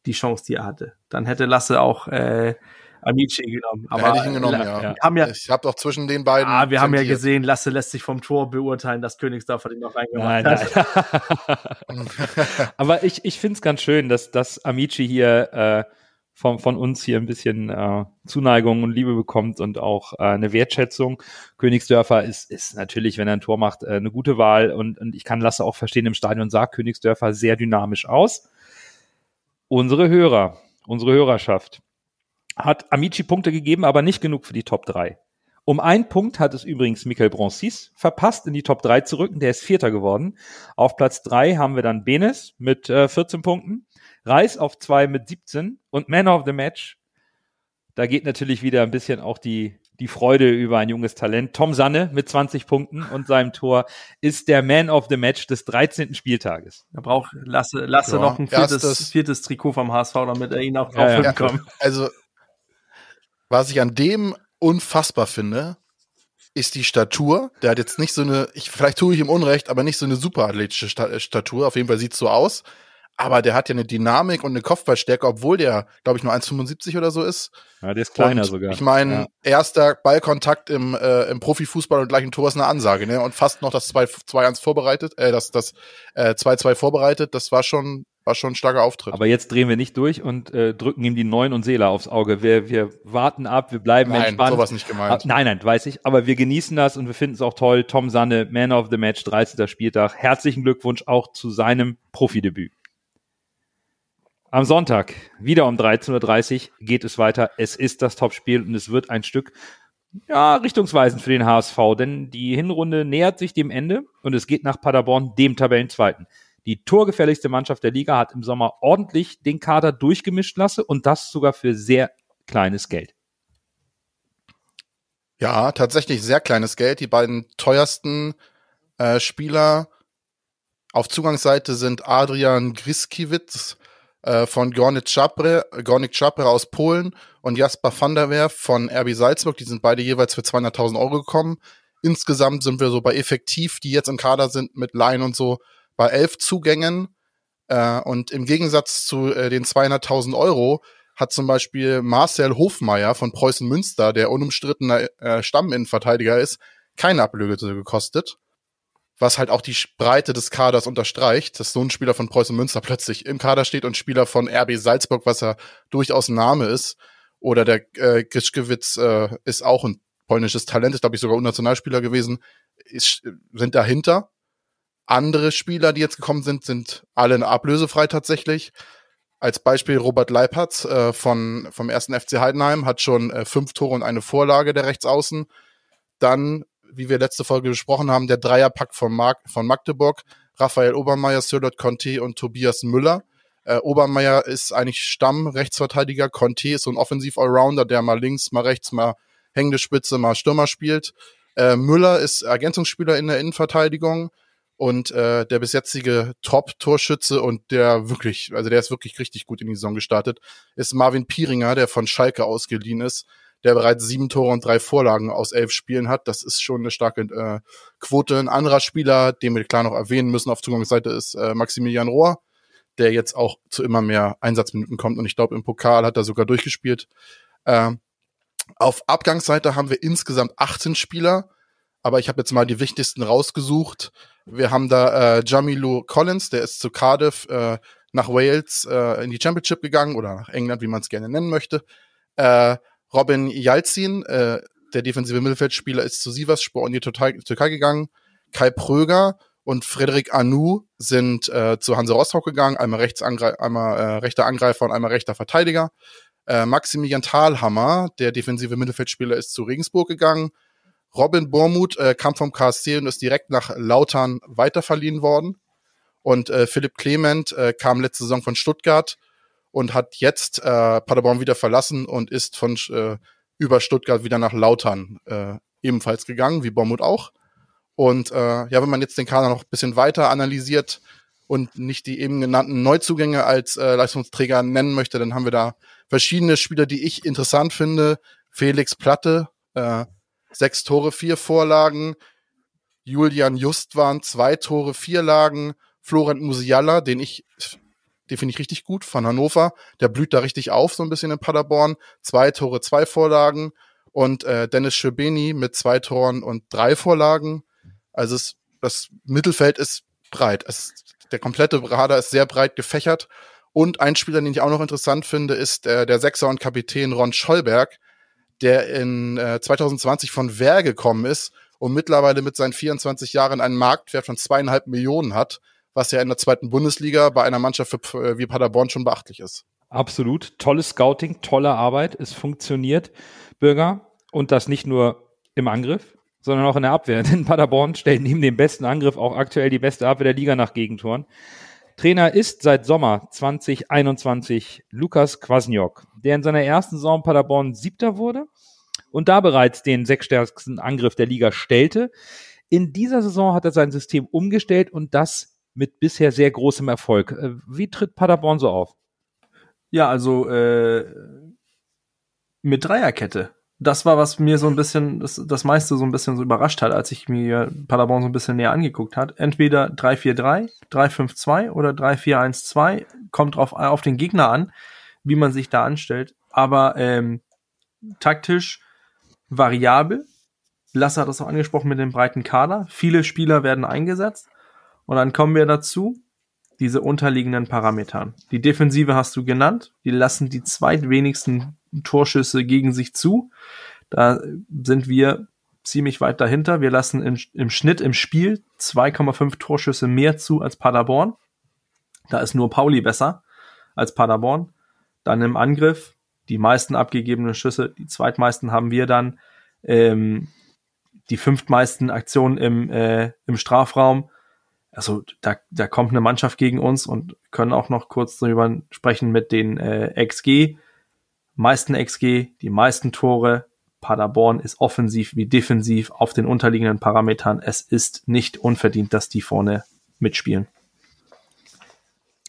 die Chance, die er hatte. Dann hätte Lasse auch äh, Amici genommen. Aber hätte ich ihn genommen, ja. wir haben ja, Ich habe doch zwischen den beiden. ah, wir haben ja gesehen, Lasse lässt sich vom Tor beurteilen, dass Königsdorfer den noch reingemacht Nein, hat. nein. Aber ich, ich finde es ganz schön, dass, dass Amici hier äh, von, von uns hier ein bisschen äh, Zuneigung und Liebe bekommt und auch äh, eine Wertschätzung. Königsdörfer ist, ist natürlich, wenn er ein Tor macht, äh, eine gute Wahl und, und ich kann Lasse auch verstehen im Stadion, sagt Königsdörfer sehr dynamisch aus. Unsere Hörer, unsere Hörerschaft hat Amici Punkte gegeben, aber nicht genug für die Top 3. Um einen Punkt hat es übrigens Michael Broncis verpasst, in die Top 3 zu rücken. Der ist Vierter geworden. Auf Platz 3 haben wir dann Benes mit äh, 14 Punkten, Reis auf 2 mit 17 und Man of the Match. Da geht natürlich wieder ein bisschen auch die, die Freude über ein junges Talent. Tom Sanne mit 20 Punkten und seinem Tor ist der Man of the Match des 13. Spieltages. Da braucht Lasse, Lasse Ja, noch ein viertes, erstes- viertes Trikot vom HSV, damit er ihn auch Ja, drauf ja. hinkommt. Also, was ich an dem unfassbar finde, ist die Statur. Der hat jetzt nicht so eine, ich, vielleicht tue ich ihm Unrecht, aber nicht so eine super athletische Sta äh, Statur. Auf jeden Fall sieht's so aus. Aber der hat ja eine Dynamik und eine Kopfballstärke, obwohl der, glaube ich, nur 1,75 oder so ist. Ja, der ist kleiner und sogar. Ich meine, Ja. erster Ballkontakt im, äh, im Profifußball und gleich ein Tor ist eine Ansage, ne? Und fast noch das 2-1 vorbereitet, äh, das, das äh, 2-2 vorbereitet, das war schon, war schon ein starker Auftritt. Aber jetzt drehen wir nicht durch und äh, drücken ihm die Neun und Seele aufs Auge. Wir, wir warten ab, wir bleiben Nein, entspannt. sowas nicht gemeint. Ah, Nein, nein, weiß ich. Aber wir genießen das und wir finden es auch toll. Tom Sanne, Man of the Match, 13. Spieltag. Herzlichen Glückwunsch auch zu seinem Profidebüt. Am Sonntag, wieder um 13.30 Uhr, geht es weiter. Es ist das Topspiel und es wird ein Stück ja, richtungsweisend für den HSV, denn die Hinrunde nähert sich dem Ende und es geht nach Paderborn, dem Tabellenzweiten. Die torgefährlichste Mannschaft der Liga hat im Sommer ordentlich den Kader durchgemischt lassen und das sogar für sehr kleines Geld. Ja, tatsächlich sehr kleines Geld. Die beiden teuersten äh, Spieler auf Zugangsseite sind Adrian Griskiewicz äh, von Gornik Czapre, Gornik Czapre aus Polen und Jasper van der Werf von RB Salzburg. Die sind beide jeweils für 200.000 Euro gekommen. Insgesamt sind wir so bei effektiv, die jetzt im Kader sind mit Laien und so, bei elf Zugängen. Äh, und im Gegensatz zu äh, den 200.000 Euro hat zum Beispiel Marcel Hofmeier von Preußen Münster, der unumstrittener Stamminnenverteidiger ist, keine Ablöse gekostet. Was halt auch die Breite des Kaders unterstreicht, dass so ein Spieler von Preußen Münster plötzlich im Kader steht und Spieler von RB Salzburg, was ja durchaus ein Name ist. Oder der äh, Grischkewitz äh, ist auch ein polnisches Talent, ist glaube ich sogar Unnationalspieler gewesen, ist, sind dahinter. Andere Spieler, die jetzt gekommen sind, sind alle ablösefrei tatsächlich. Als Beispiel Robert Leipertz äh, von, vom ersten FC Heidenheim hat schon äh, fünf Tore und eine Vorlage der Rechtsaußen. Dann, wie wir letzte Folge besprochen haben, der Dreierpack von, Mark, von Magdeburg, Raphael Obermeier, Sörlot Conte und Tobias Müller. Äh, Obermeier ist eigentlich Stamm-Rechtsverteidiger. Conte ist so ein Offensiv-Allrounder, der mal links, mal rechts, mal hängende Spitze, mal Stürmer spielt. Äh, Müller ist Ergänzungsspieler in der Innenverteidigung und äh, der bis jetzige Top-Torschütze und der wirklich, also der ist wirklich richtig gut in die Saison gestartet, ist Marvin Pieringer, der von Schalke ausgeliehen ist, der bereits sieben Tore und drei Vorlagen aus elf Spielen hat. Das ist schon eine starke äh, Quote. Ein anderer Spieler, den wir klar noch erwähnen müssen auf Zugangsseite, ist äh, Maximilian Rohr, der jetzt auch zu immer mehr Einsatzminuten kommt und ich glaube im Pokal hat er sogar durchgespielt. Äh, auf Abgangsseite haben wir insgesamt 18 Spieler, aber ich habe jetzt mal die wichtigsten rausgesucht. Wir haben da äh, Jamilu Collins, der ist zu Cardiff äh, nach Wales äh, in die Championship gegangen oder nach England, wie man es gerne nennen möchte. Äh, Robin Yalzin, äh, der defensive Mittelfeldspieler, ist zu Sivasspor in die Türkei, gegangen. Kai Pröger und Frederik Anu sind äh, zu Hansa Rostock gegangen, einmal, einmal äh, rechter Angreifer und einmal rechter Verteidiger. Äh, Maximilian Thalhammer, der defensive Mittelfeldspieler, ist zu Regensburg gegangen. Robin Bormuth äh, kam vom KSC und ist direkt nach Lautern weiterverliehen worden. Und äh, Philipp Clement äh, kam letzte Saison von Stuttgart und hat jetzt äh, Paderborn wieder verlassen und ist von äh, über Stuttgart wieder nach Lautern äh, ebenfalls gegangen, wie Bormuth auch. Und äh, ja, wenn man jetzt den Kader noch ein bisschen weiter analysiert und nicht die eben genannten Neuzugänge als äh, Leistungsträger nennen möchte, dann haben wir da verschiedene Spieler, die ich interessant finde. Felix Platte, äh, sechs Tore, vier Vorlagen. Julian Justwan, zwei Tore, vier Lagen. Florent Musiala, den ich den finde ich richtig gut, von Hannover. Der blüht da richtig auf, so ein bisschen in Paderborn. Zwei Tore, zwei Vorlagen. Und äh, Dennis Schöbeni mit zwei Toren und drei Vorlagen. Also es, das Mittelfeld ist breit. Es, der komplette Radar ist sehr breit gefächert. Und ein Spieler, den ich auch noch interessant finde, ist äh, der Sechser und Kapitän Ron Schollberg, der in äh, 2020 von Wer gekommen ist und mittlerweile mit seinen 24 Jahren einen Marktwert von zweieinhalb Millionen hat, was ja in der zweiten Bundesliga bei einer Mannschaft äh, wie Paderborn schon beachtlich ist. Absolut. Tolles Scouting, tolle Arbeit. Es funktioniert, Bürger. Und das nicht nur im Angriff, sondern auch in der Abwehr. Denn Paderborn stellt neben dem besten Angriff auch aktuell die beste Abwehr der Liga nach Gegentoren. Trainer ist seit Sommer 2021 Lukas Kwasniok, der in seiner ersten Saison Paderborn Siebter wurde und da bereits den sechsstärksten Angriff der Liga stellte. In dieser Saison hat er sein System umgestellt und das mit bisher sehr großem Erfolg. Äh, wie tritt Paderborn so auf? Ja, also äh, mit Dreierkette. Das war, was mir so ein bisschen, das, das meiste so ein bisschen so überrascht hat, als ich mir Paderborn so ein bisschen näher angeguckt hat. Entweder 3-4-3, 3-5-2 oder 3-4-1-2. Kommt drauf auf den Gegner an, wie man sich da anstellt. Aber ähm, taktisch variabel. Lasse hat das auch angesprochen mit dem breiten Kader. Viele Spieler werden eingesetzt. Und dann kommen wir dazu, diese unterliegenden Parametern. Die Defensive hast du genannt. Die lassen die zweitwenigsten Torschüsse gegen sich zu. Da sind wir ziemlich weit dahinter. Wir lassen im, im Schnitt im Spiel 2,5 Torschüsse mehr zu als Paderborn. Da ist nur Pauli besser als Paderborn. Dann im Angriff die meisten abgegebenen Schüsse, die zweitmeisten haben wir dann. Ähm, die fünftmeisten Aktionen im, äh, im Strafraum. Also da, da kommt eine Mannschaft gegen uns und können auch noch kurz darüber sprechen mit den äh, XG. Meisten XG, die meisten Tore. Paderborn ist offensiv wie defensiv auf den unterliegenden Parametern. Es ist nicht unverdient, dass die vorne mitspielen.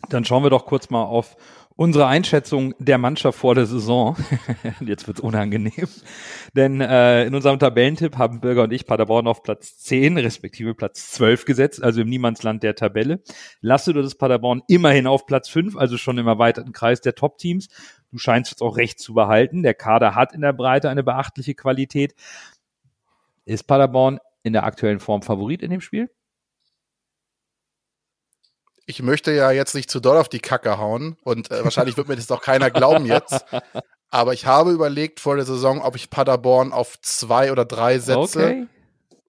Dann schauen wir doch kurz mal auf unsere Einschätzung der Mannschaft vor der Saison. Jetzt wird's unangenehm. Denn äh, in unserem Tabellentipp haben Bürger und ich Paderborn auf Platz 10, respektive Platz 12 gesetzt, also im Niemandsland der Tabelle. Lasse du das Paderborn immerhin auf Platz 5, also schon im erweiterten Kreis der Top-Teams. Du scheinst jetzt auch recht zu behalten. Der Kader hat in der Breite eine beachtliche Qualität. Ist Paderborn in der aktuellen Form Favorit in dem Spiel? Ich möchte ja jetzt nicht zu doll auf die Kacke hauen und äh, wahrscheinlich wird mir das auch keiner glauben jetzt. Aber ich habe überlegt vor der Saison, ob ich Paderborn auf zwei oder drei setze, okay.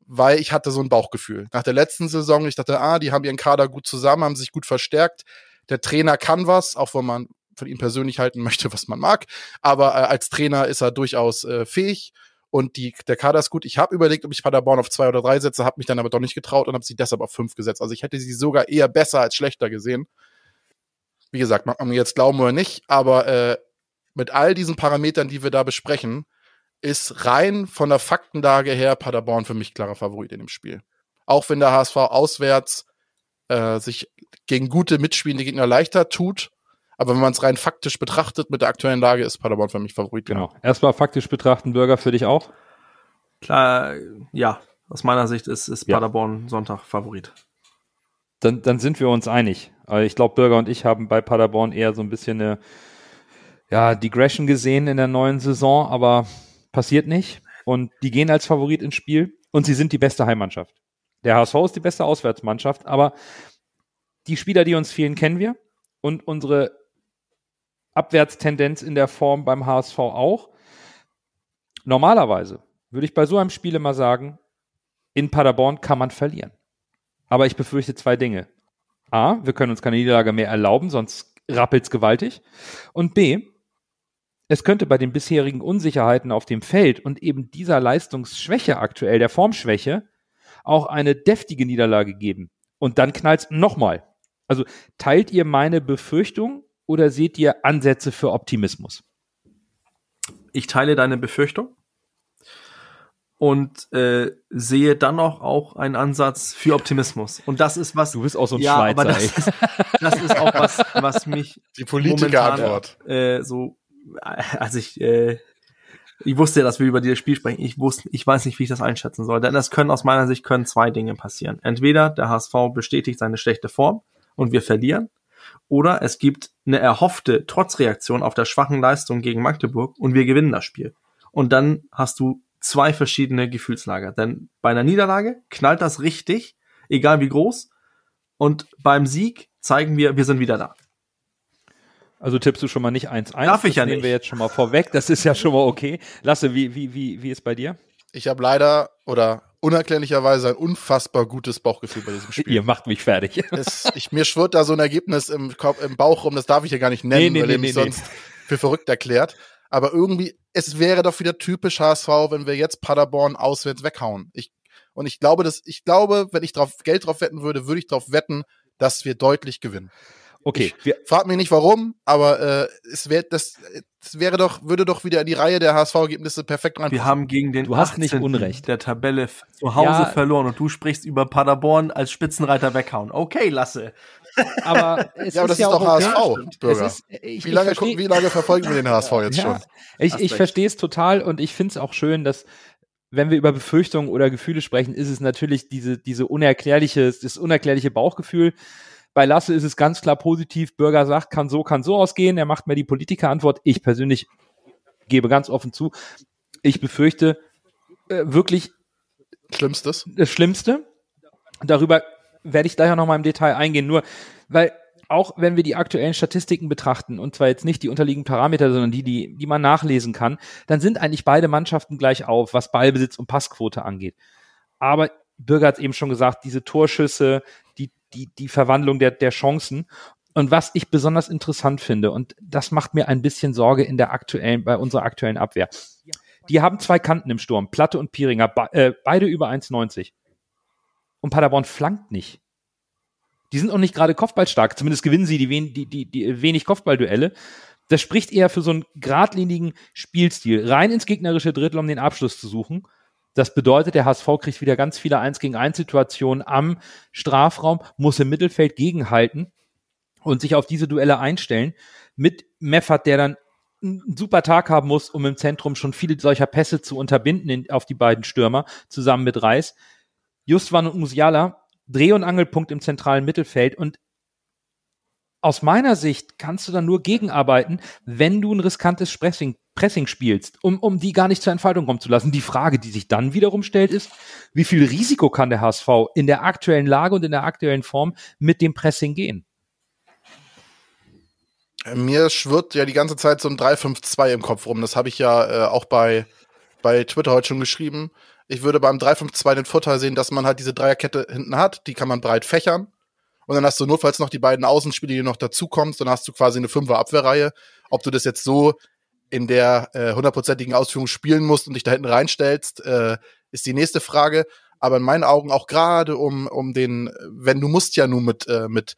weil ich hatte so ein Bauchgefühl. Nach der letzten Saison, ich dachte, ah, die haben ihren Kader gut zusammen, haben sich gut verstärkt. Der Trainer kann was, auch wenn man von ihm persönlich halten möchte, was man mag. Aber äh, als Trainer ist er durchaus äh, fähig und die, der Kader ist gut. Ich habe überlegt, ob ich Paderborn auf zwei oder drei setze, habe mich dann aber doch nicht getraut und habe sie deshalb auf fünf gesetzt. Also ich hätte sie sogar eher besser als schlechter gesehen. Wie gesagt, mag man mir jetzt glauben oder nicht, aber äh, mit all diesen Parametern, die wir da besprechen, ist rein von der Faktenlage her Paderborn für mich klarer Favorit in dem Spiel. Auch wenn der HSV auswärts äh, sich gegen gute mitspielende Gegner leichter tut, aber wenn man es rein faktisch betrachtet mit der aktuellen Lage, ist Paderborn für mich Favorit. Genau. Erstmal faktisch betrachten, Bürger für dich auch? Klar, ja. Aus meiner Sicht ist, ist ja. Paderborn Sonntag Favorit. Dann, dann sind wir uns einig. Ich glaube, Bürger und ich haben bei Paderborn eher so ein bisschen eine ja, Digression gesehen in der neuen Saison, aber passiert nicht. Und die gehen als Favorit ins Spiel und sie sind die beste Heimmannschaft. Der HSV ist die beste Auswärtsmannschaft, aber die Spieler, die uns fehlen, kennen wir. Und unsere Abwärtstendenz in der Form beim HSV auch. Normalerweise würde ich bei so einem Spiel immer sagen, in Paderborn kann man verlieren. Aber ich befürchte zwei Dinge. A, wir können uns keine Niederlage mehr erlauben, sonst rappelt's gewaltig. Und B, es könnte bei den bisherigen Unsicherheiten auf dem Feld und eben dieser Leistungsschwäche aktuell, der Formschwäche, auch eine deftige Niederlage geben. Und dann knallt's nochmal. Also teilt ihr meine Befürchtung oder seht ihr Ansätze für Optimismus? Ich teile deine Befürchtung und äh, sehe dann noch auch einen Ansatz für Optimismus. Und das ist was. Du bist auch so ein ja, Schweizer. Aber das, ist, das ist auch was, was mich die Politiker-Antwort äh, so, als ich äh, ich wusste ja, dass wir über dieses Spiel sprechen. Ich wusste, ich weiß nicht, wie ich das einschätzen soll. Denn es können aus meiner Sicht können zwei Dinge passieren. Entweder der HSV bestätigt seine schlechte Form und wir verlieren, Oder es gibt eine erhoffte Trotzreaktion auf der schwachen Leistung gegen Magdeburg und wir gewinnen das Spiel. Und dann hast du zwei verschiedene Gefühlslager. Denn bei einer Niederlage knallt das richtig, egal wie groß. Und beim Sieg zeigen wir, wir sind wieder da. Also tippst du schon mal nicht 1-1. Darf ich das ja nehmen nicht. wir jetzt schon mal vorweg. Das ist ja schon mal okay. Lasse, wie, wie, wie, wie ist bei dir? Ich habe leider oder unerklärlicherweise ein unfassbar gutes Bauchgefühl bei diesem Spiel. Ihr macht mich fertig. Es, ich, mir schwirrt da so ein Ergebnis im, Kopf, im Bauch rum, das darf ich ja gar nicht nennen, Nee, nee, weil nee, er mich sonst für verrückt erklärt. Aber irgendwie, es wäre doch wieder typisch HSV, wenn wir jetzt Paderborn auswärts weghauen. Ich, und ich glaube, dass, ich glaube, wenn ich drauf, Geld drauf wetten würde, würde ich drauf wetten, dass wir deutlich gewinnen. Okay, wir, Frag mich nicht warum, aber äh, es wäre das, es wäre doch, würde doch wieder in die Reihe der HSV-Ergebnisse perfekt rein. Wir haben gegen den Du hast nicht 18. Unrecht. der Tabelle zu Hause Ja. verloren und du sprichst über Paderborn als Spitzenreiter weghauen. Okay, lasse. aber es Ja, aber das ist auch doch HSV. Bürger. Ist, ich, wie, lange, ich versteh- gucken- wie lange verfolgen wir den HSV jetzt ja, schon? Ich, ich verstehe es total und ich finde es auch schön, dass wenn wir über Befürchtungen oder Gefühle sprechen, ist es natürlich diese, diese unerklärliche, das unerklärliche Bauchgefühl. Bei Lasse ist es ganz klar positiv. Bürger sagt, kann so, kann so ausgehen. Er macht mir die Politikerantwort. Ich persönlich gebe ganz offen zu. Ich befürchte äh, wirklich Schlimmstes. das Schlimmste. Darüber werde ich gleich auch noch mal im Detail eingehen. Nur, weil auch wenn wir die aktuellen Statistiken betrachten, und zwar jetzt nicht die unterliegenden Parameter, sondern die, die, die man nachlesen kann, dann sind eigentlich beide Mannschaften gleich auf, was Ballbesitz und Passquote angeht. Aber Bürger hat eben schon gesagt, diese Torschüsse, die, die, Verwandlung der, der Chancen. Und was ich besonders interessant finde, und das macht mir ein bisschen Sorge in der aktuellen, bei unserer aktuellen Abwehr. Die haben zwei Kanten im Sturm, Platte und Piringer, be äh, beide über 1,90. Und Paderborn flankt nicht. Die sind auch nicht gerade kopfballstark, zumindest gewinnen sie die, wen die, die, die wenig Kopfballduelle. Das spricht eher für so einen geradlinigen Spielstil, rein ins gegnerische Drittel, um den Abschluss zu suchen. Das bedeutet, der HSV kriegt wieder ganz viele 1 gegen 1 Situationen am Strafraum, muss im Mittelfeld gegenhalten und sich auf diese Duelle einstellen. Mit Meffert, der dann einen super Tag haben muss, um im Zentrum schon viele solcher Pässe zu unterbinden in, auf die beiden Stürmer, zusammen mit Reis. Justwan und Musiala, Dreh- und Angelpunkt im zentralen Mittelfeld und aus meiner Sicht kannst du dann nur gegenarbeiten, wenn du ein riskantes Pressing, Pressing spielst, um, um die gar nicht zur Entfaltung kommen zu lassen. Die Frage, die sich dann wiederum stellt, ist, wie viel Risiko kann der HSV in der aktuellen Lage und in der aktuellen Form mit dem Pressing gehen? Mir schwirrt ja die ganze Zeit so ein 3-5-2 im Kopf rum. Das habe ich ja äh, auch bei, bei Twitter heute schon geschrieben. Ich würde beim 3-5-2 den Vorteil sehen, dass man halt diese Dreierkette hinten hat. Die kann man breit fächern. Und dann hast du notfalls noch die beiden Außenspiele, die noch dazukommen. Dann hast du quasi eine Fünfer-Abwehrreihe. Ob du das jetzt so in der äh, hundertprozentigen Ausführung spielen musst und dich da hinten reinstellst, äh, ist die nächste Frage. Aber in meinen Augen auch gerade um, um den, wenn du musst ja nun mit, äh, mit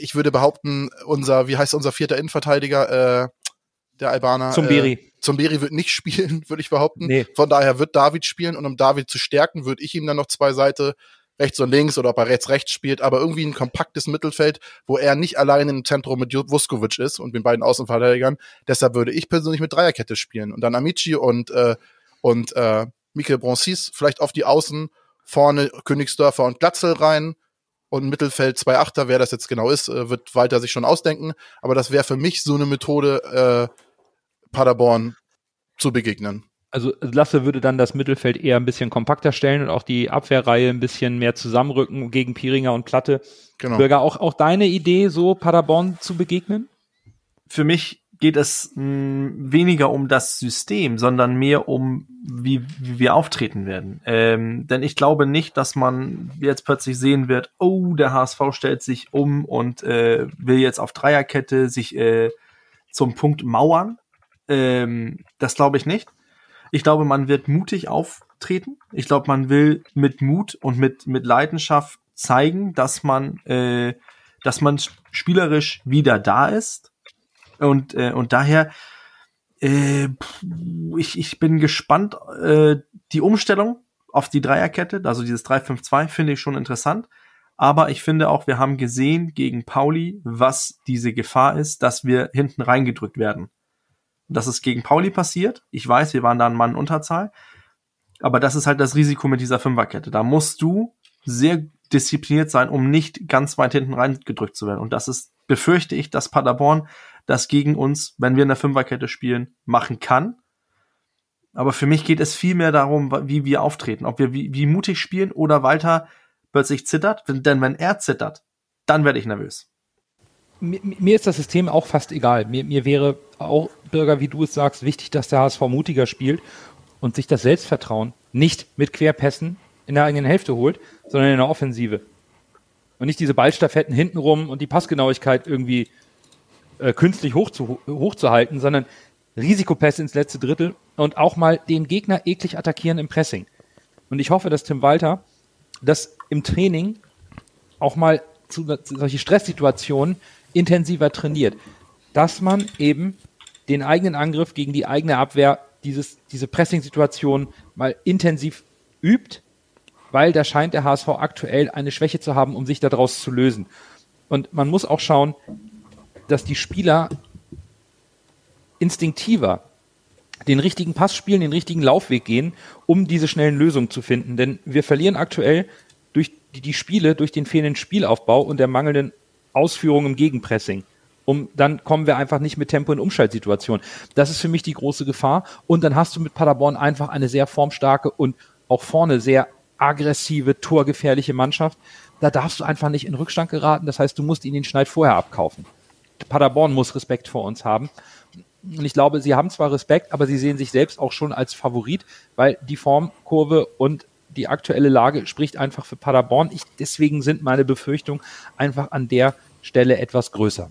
ich würde behaupten, unser, wie heißt unser vierter Innenverteidiger, äh, der Albaner? Zumberi. Äh, Zumberi wird nicht spielen, würde ich behaupten. Nee. Von daher wird David spielen und um David zu stärken, würde ich ihm dann noch zwei Seite rechts und links oder ob er rechts rechts spielt, aber irgendwie ein kompaktes Mittelfeld, wo er nicht allein im Zentrum mit Vuskovic ist und den beiden Außenverteidigern. Deshalb würde ich persönlich mit Dreierkette spielen und dann Amici und äh, und äh, Michael Broncis vielleicht auf die Außen vorne Königsdörfer und Glatzel rein und Mittelfeld zwei Achter, wer das jetzt genau ist, äh, wird Walter sich schon ausdenken. Aber das wäre für mich so eine Methode, äh, Paderborn zu begegnen. Also Lasse würde dann das Mittelfeld eher ein bisschen kompakter stellen und auch die Abwehrreihe ein bisschen mehr zusammenrücken gegen Piringer und Platte. Genau. Bürger, auch, auch deine Idee, so Paderborn zu begegnen? Für mich geht es mh, weniger um das System, sondern mehr um, wie, wie wir auftreten werden. Ähm, denn ich glaube nicht, dass man jetzt plötzlich sehen wird, oh, der HSV stellt sich um und äh, will jetzt auf Dreierkette sich äh, zum Punkt mauern. Ähm, das glaube ich nicht. Ich glaube, man wird mutig auftreten. Ich glaube, man will mit Mut und mit, mit Leidenschaft zeigen, dass man, äh, dass man spielerisch wieder da ist. Und, äh, und daher, äh, ich, ich bin gespannt. Äh, die Umstellung auf die Dreierkette, also dieses 3-5-2, finde ich schon interessant. Aber ich finde auch, wir haben gesehen gegen Pauli, was diese Gefahr ist, dass wir hinten reingedrückt werden. Das ist gegen Pauli passiert. Ich weiß, wir waren da ein Mann Unterzahl. Aber das ist halt das Risiko mit dieser Fünferkette. Da musst du sehr diszipliniert sein, um nicht ganz weit hinten reingedrückt zu werden. Und das ist, befürchte ich, dass Paderborn das gegen uns, wenn wir in der Fünferkette spielen, machen kann. Aber für mich geht es viel mehr darum, wie wir auftreten, ob wir wie, wie mutig spielen oder Walter plötzlich zittert. Denn wenn er zittert, dann werde ich nervös. Mir, mir, ist das System auch fast egal. Mir, mir wäre auch, Bürger, wie du es sagst, wichtig, dass der HSV mutiger spielt und sich das Selbstvertrauen nicht mit Querpässen in der eigenen Hälfte holt, sondern in der Offensive. Und nicht diese Ballstaffetten hintenrum und die Passgenauigkeit irgendwie äh, künstlich hoch zu, hochzuhalten, sondern Risikopässe ins letzte Drittel und auch mal den Gegner eklig attackieren im Pressing. Und ich hoffe, dass Tim Walter das im Training auch mal zu, zu solche Stresssituationen intensiver trainiert. Dass man eben den eigenen Angriff gegen die eigene Abwehr, dieses, diese Pressing-Situation mal intensiv übt, weil da scheint der HSV aktuell eine Schwäche zu haben, um sich daraus zu lösen. Und man muss auch schauen, dass die Spieler instinktiver den richtigen Pass spielen, den richtigen Laufweg gehen, um diese schnellen Lösungen zu finden. Denn wir verlieren aktuell durch die, die Spiele, durch den fehlenden Spielaufbau und der mangelnden Ausführung im Gegenpressing. Um, dann kommen wir einfach nicht mit Tempo in Umschaltsituationen. Das ist für mich die große Gefahr. Und dann hast du mit Paderborn einfach eine sehr formstarke und auch vorne sehr aggressive, torgefährliche Mannschaft. Da darfst du einfach nicht in Rückstand geraten. Das heißt, du musst ihnen den Schneid vorher abkaufen. Paderborn muss Respekt vor uns haben. Und ich glaube, sie haben zwar Respekt, aber sie sehen sich selbst auch schon als Favorit, weil die Formkurve und die aktuelle Lage spricht einfach für Paderborn. Ich, deswegen sind meine Befürchtungen einfach an der Stelle etwas größer.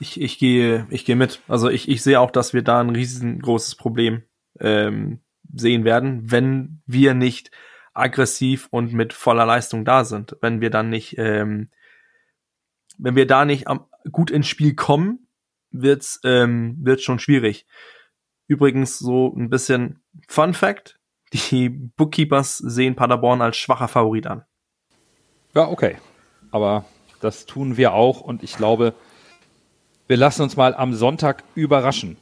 Ich, ich gehe, ich gehe mit. Also ich, ich sehe auch, dass wir da ein riesengroßes Problem ähm, sehen werden, wenn wir nicht aggressiv und mit voller Leistung da sind. Wenn wir dann nicht, ähm, wenn wir da nicht am, gut ins Spiel kommen, wird's ähm, wird's schon schwierig. Übrigens so ein bisschen Fun Fact: Die Bookkeepers sehen Paderborn als schwacher Favorit an. Ja, okay. Aber das tun wir auch und ich glaube, wir lassen uns mal am Sonntag überraschen.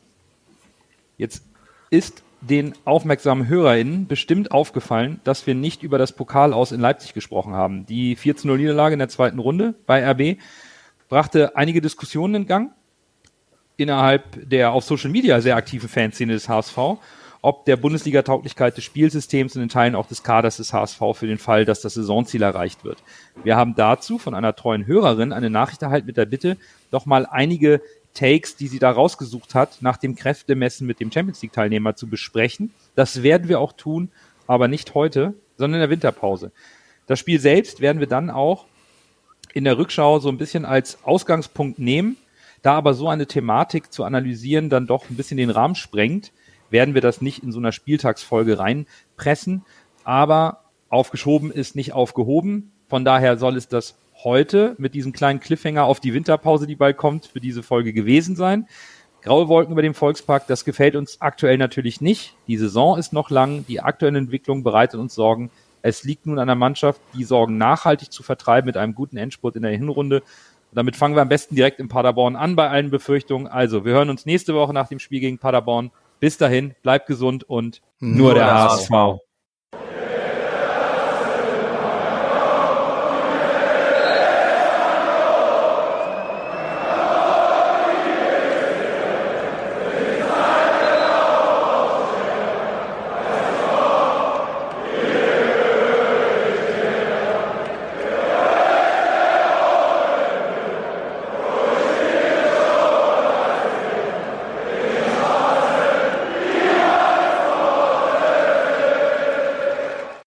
Jetzt ist den aufmerksamen HörerInnen bestimmt aufgefallen, dass wir nicht über das Pokal aus in Leipzig gesprochen haben. Die 14-0 Niederlage in der zweiten Runde bei RB brachte einige Diskussionen in Gang innerhalb der auf Social Media sehr aktiven Fanszene des HSV, ob der Bundesliga-Tauglichkeit des Spielsystems und in Teilen auch des Kaders des HSV für den Fall, dass das Saisonziel erreicht wird. Wir haben dazu von einer treuen Hörerin eine Nachricht erhalten mit der Bitte, doch mal einige Takes, die sie da rausgesucht hat, nach dem Kräftemessen mit dem Champions League-Teilnehmer zu besprechen. Das werden wir auch tun, aber nicht heute, sondern in der Winterpause. Das Spiel selbst werden wir dann auch in der Rückschau so ein bisschen als Ausgangspunkt nehmen. Da aber so eine Thematik zu analysieren dann doch ein bisschen den Rahmen sprengt, werden wir das nicht in so einer Spieltagsfolge reinpressen. Aber aufgeschoben ist nicht aufgehoben. Von daher soll es das heute mit diesem kleinen Cliffhanger auf die Winterpause, die bald kommt, für diese Folge gewesen sein. Graue Wolken über dem Volkspark, das gefällt uns aktuell natürlich nicht. Die Saison ist noch lang, die aktuelle Entwicklung bereitet uns Sorgen. Es liegt nun an der Mannschaft, die Sorgen nachhaltig zu vertreiben mit einem guten Endspurt in der Hinrunde. Und damit fangen wir am besten direkt in Paderborn an bei allen Befürchtungen. Also, wir hören uns nächste Woche nach dem Spiel gegen Paderborn. Bis dahin, bleibt gesund und nur, nur der HSV. HSV.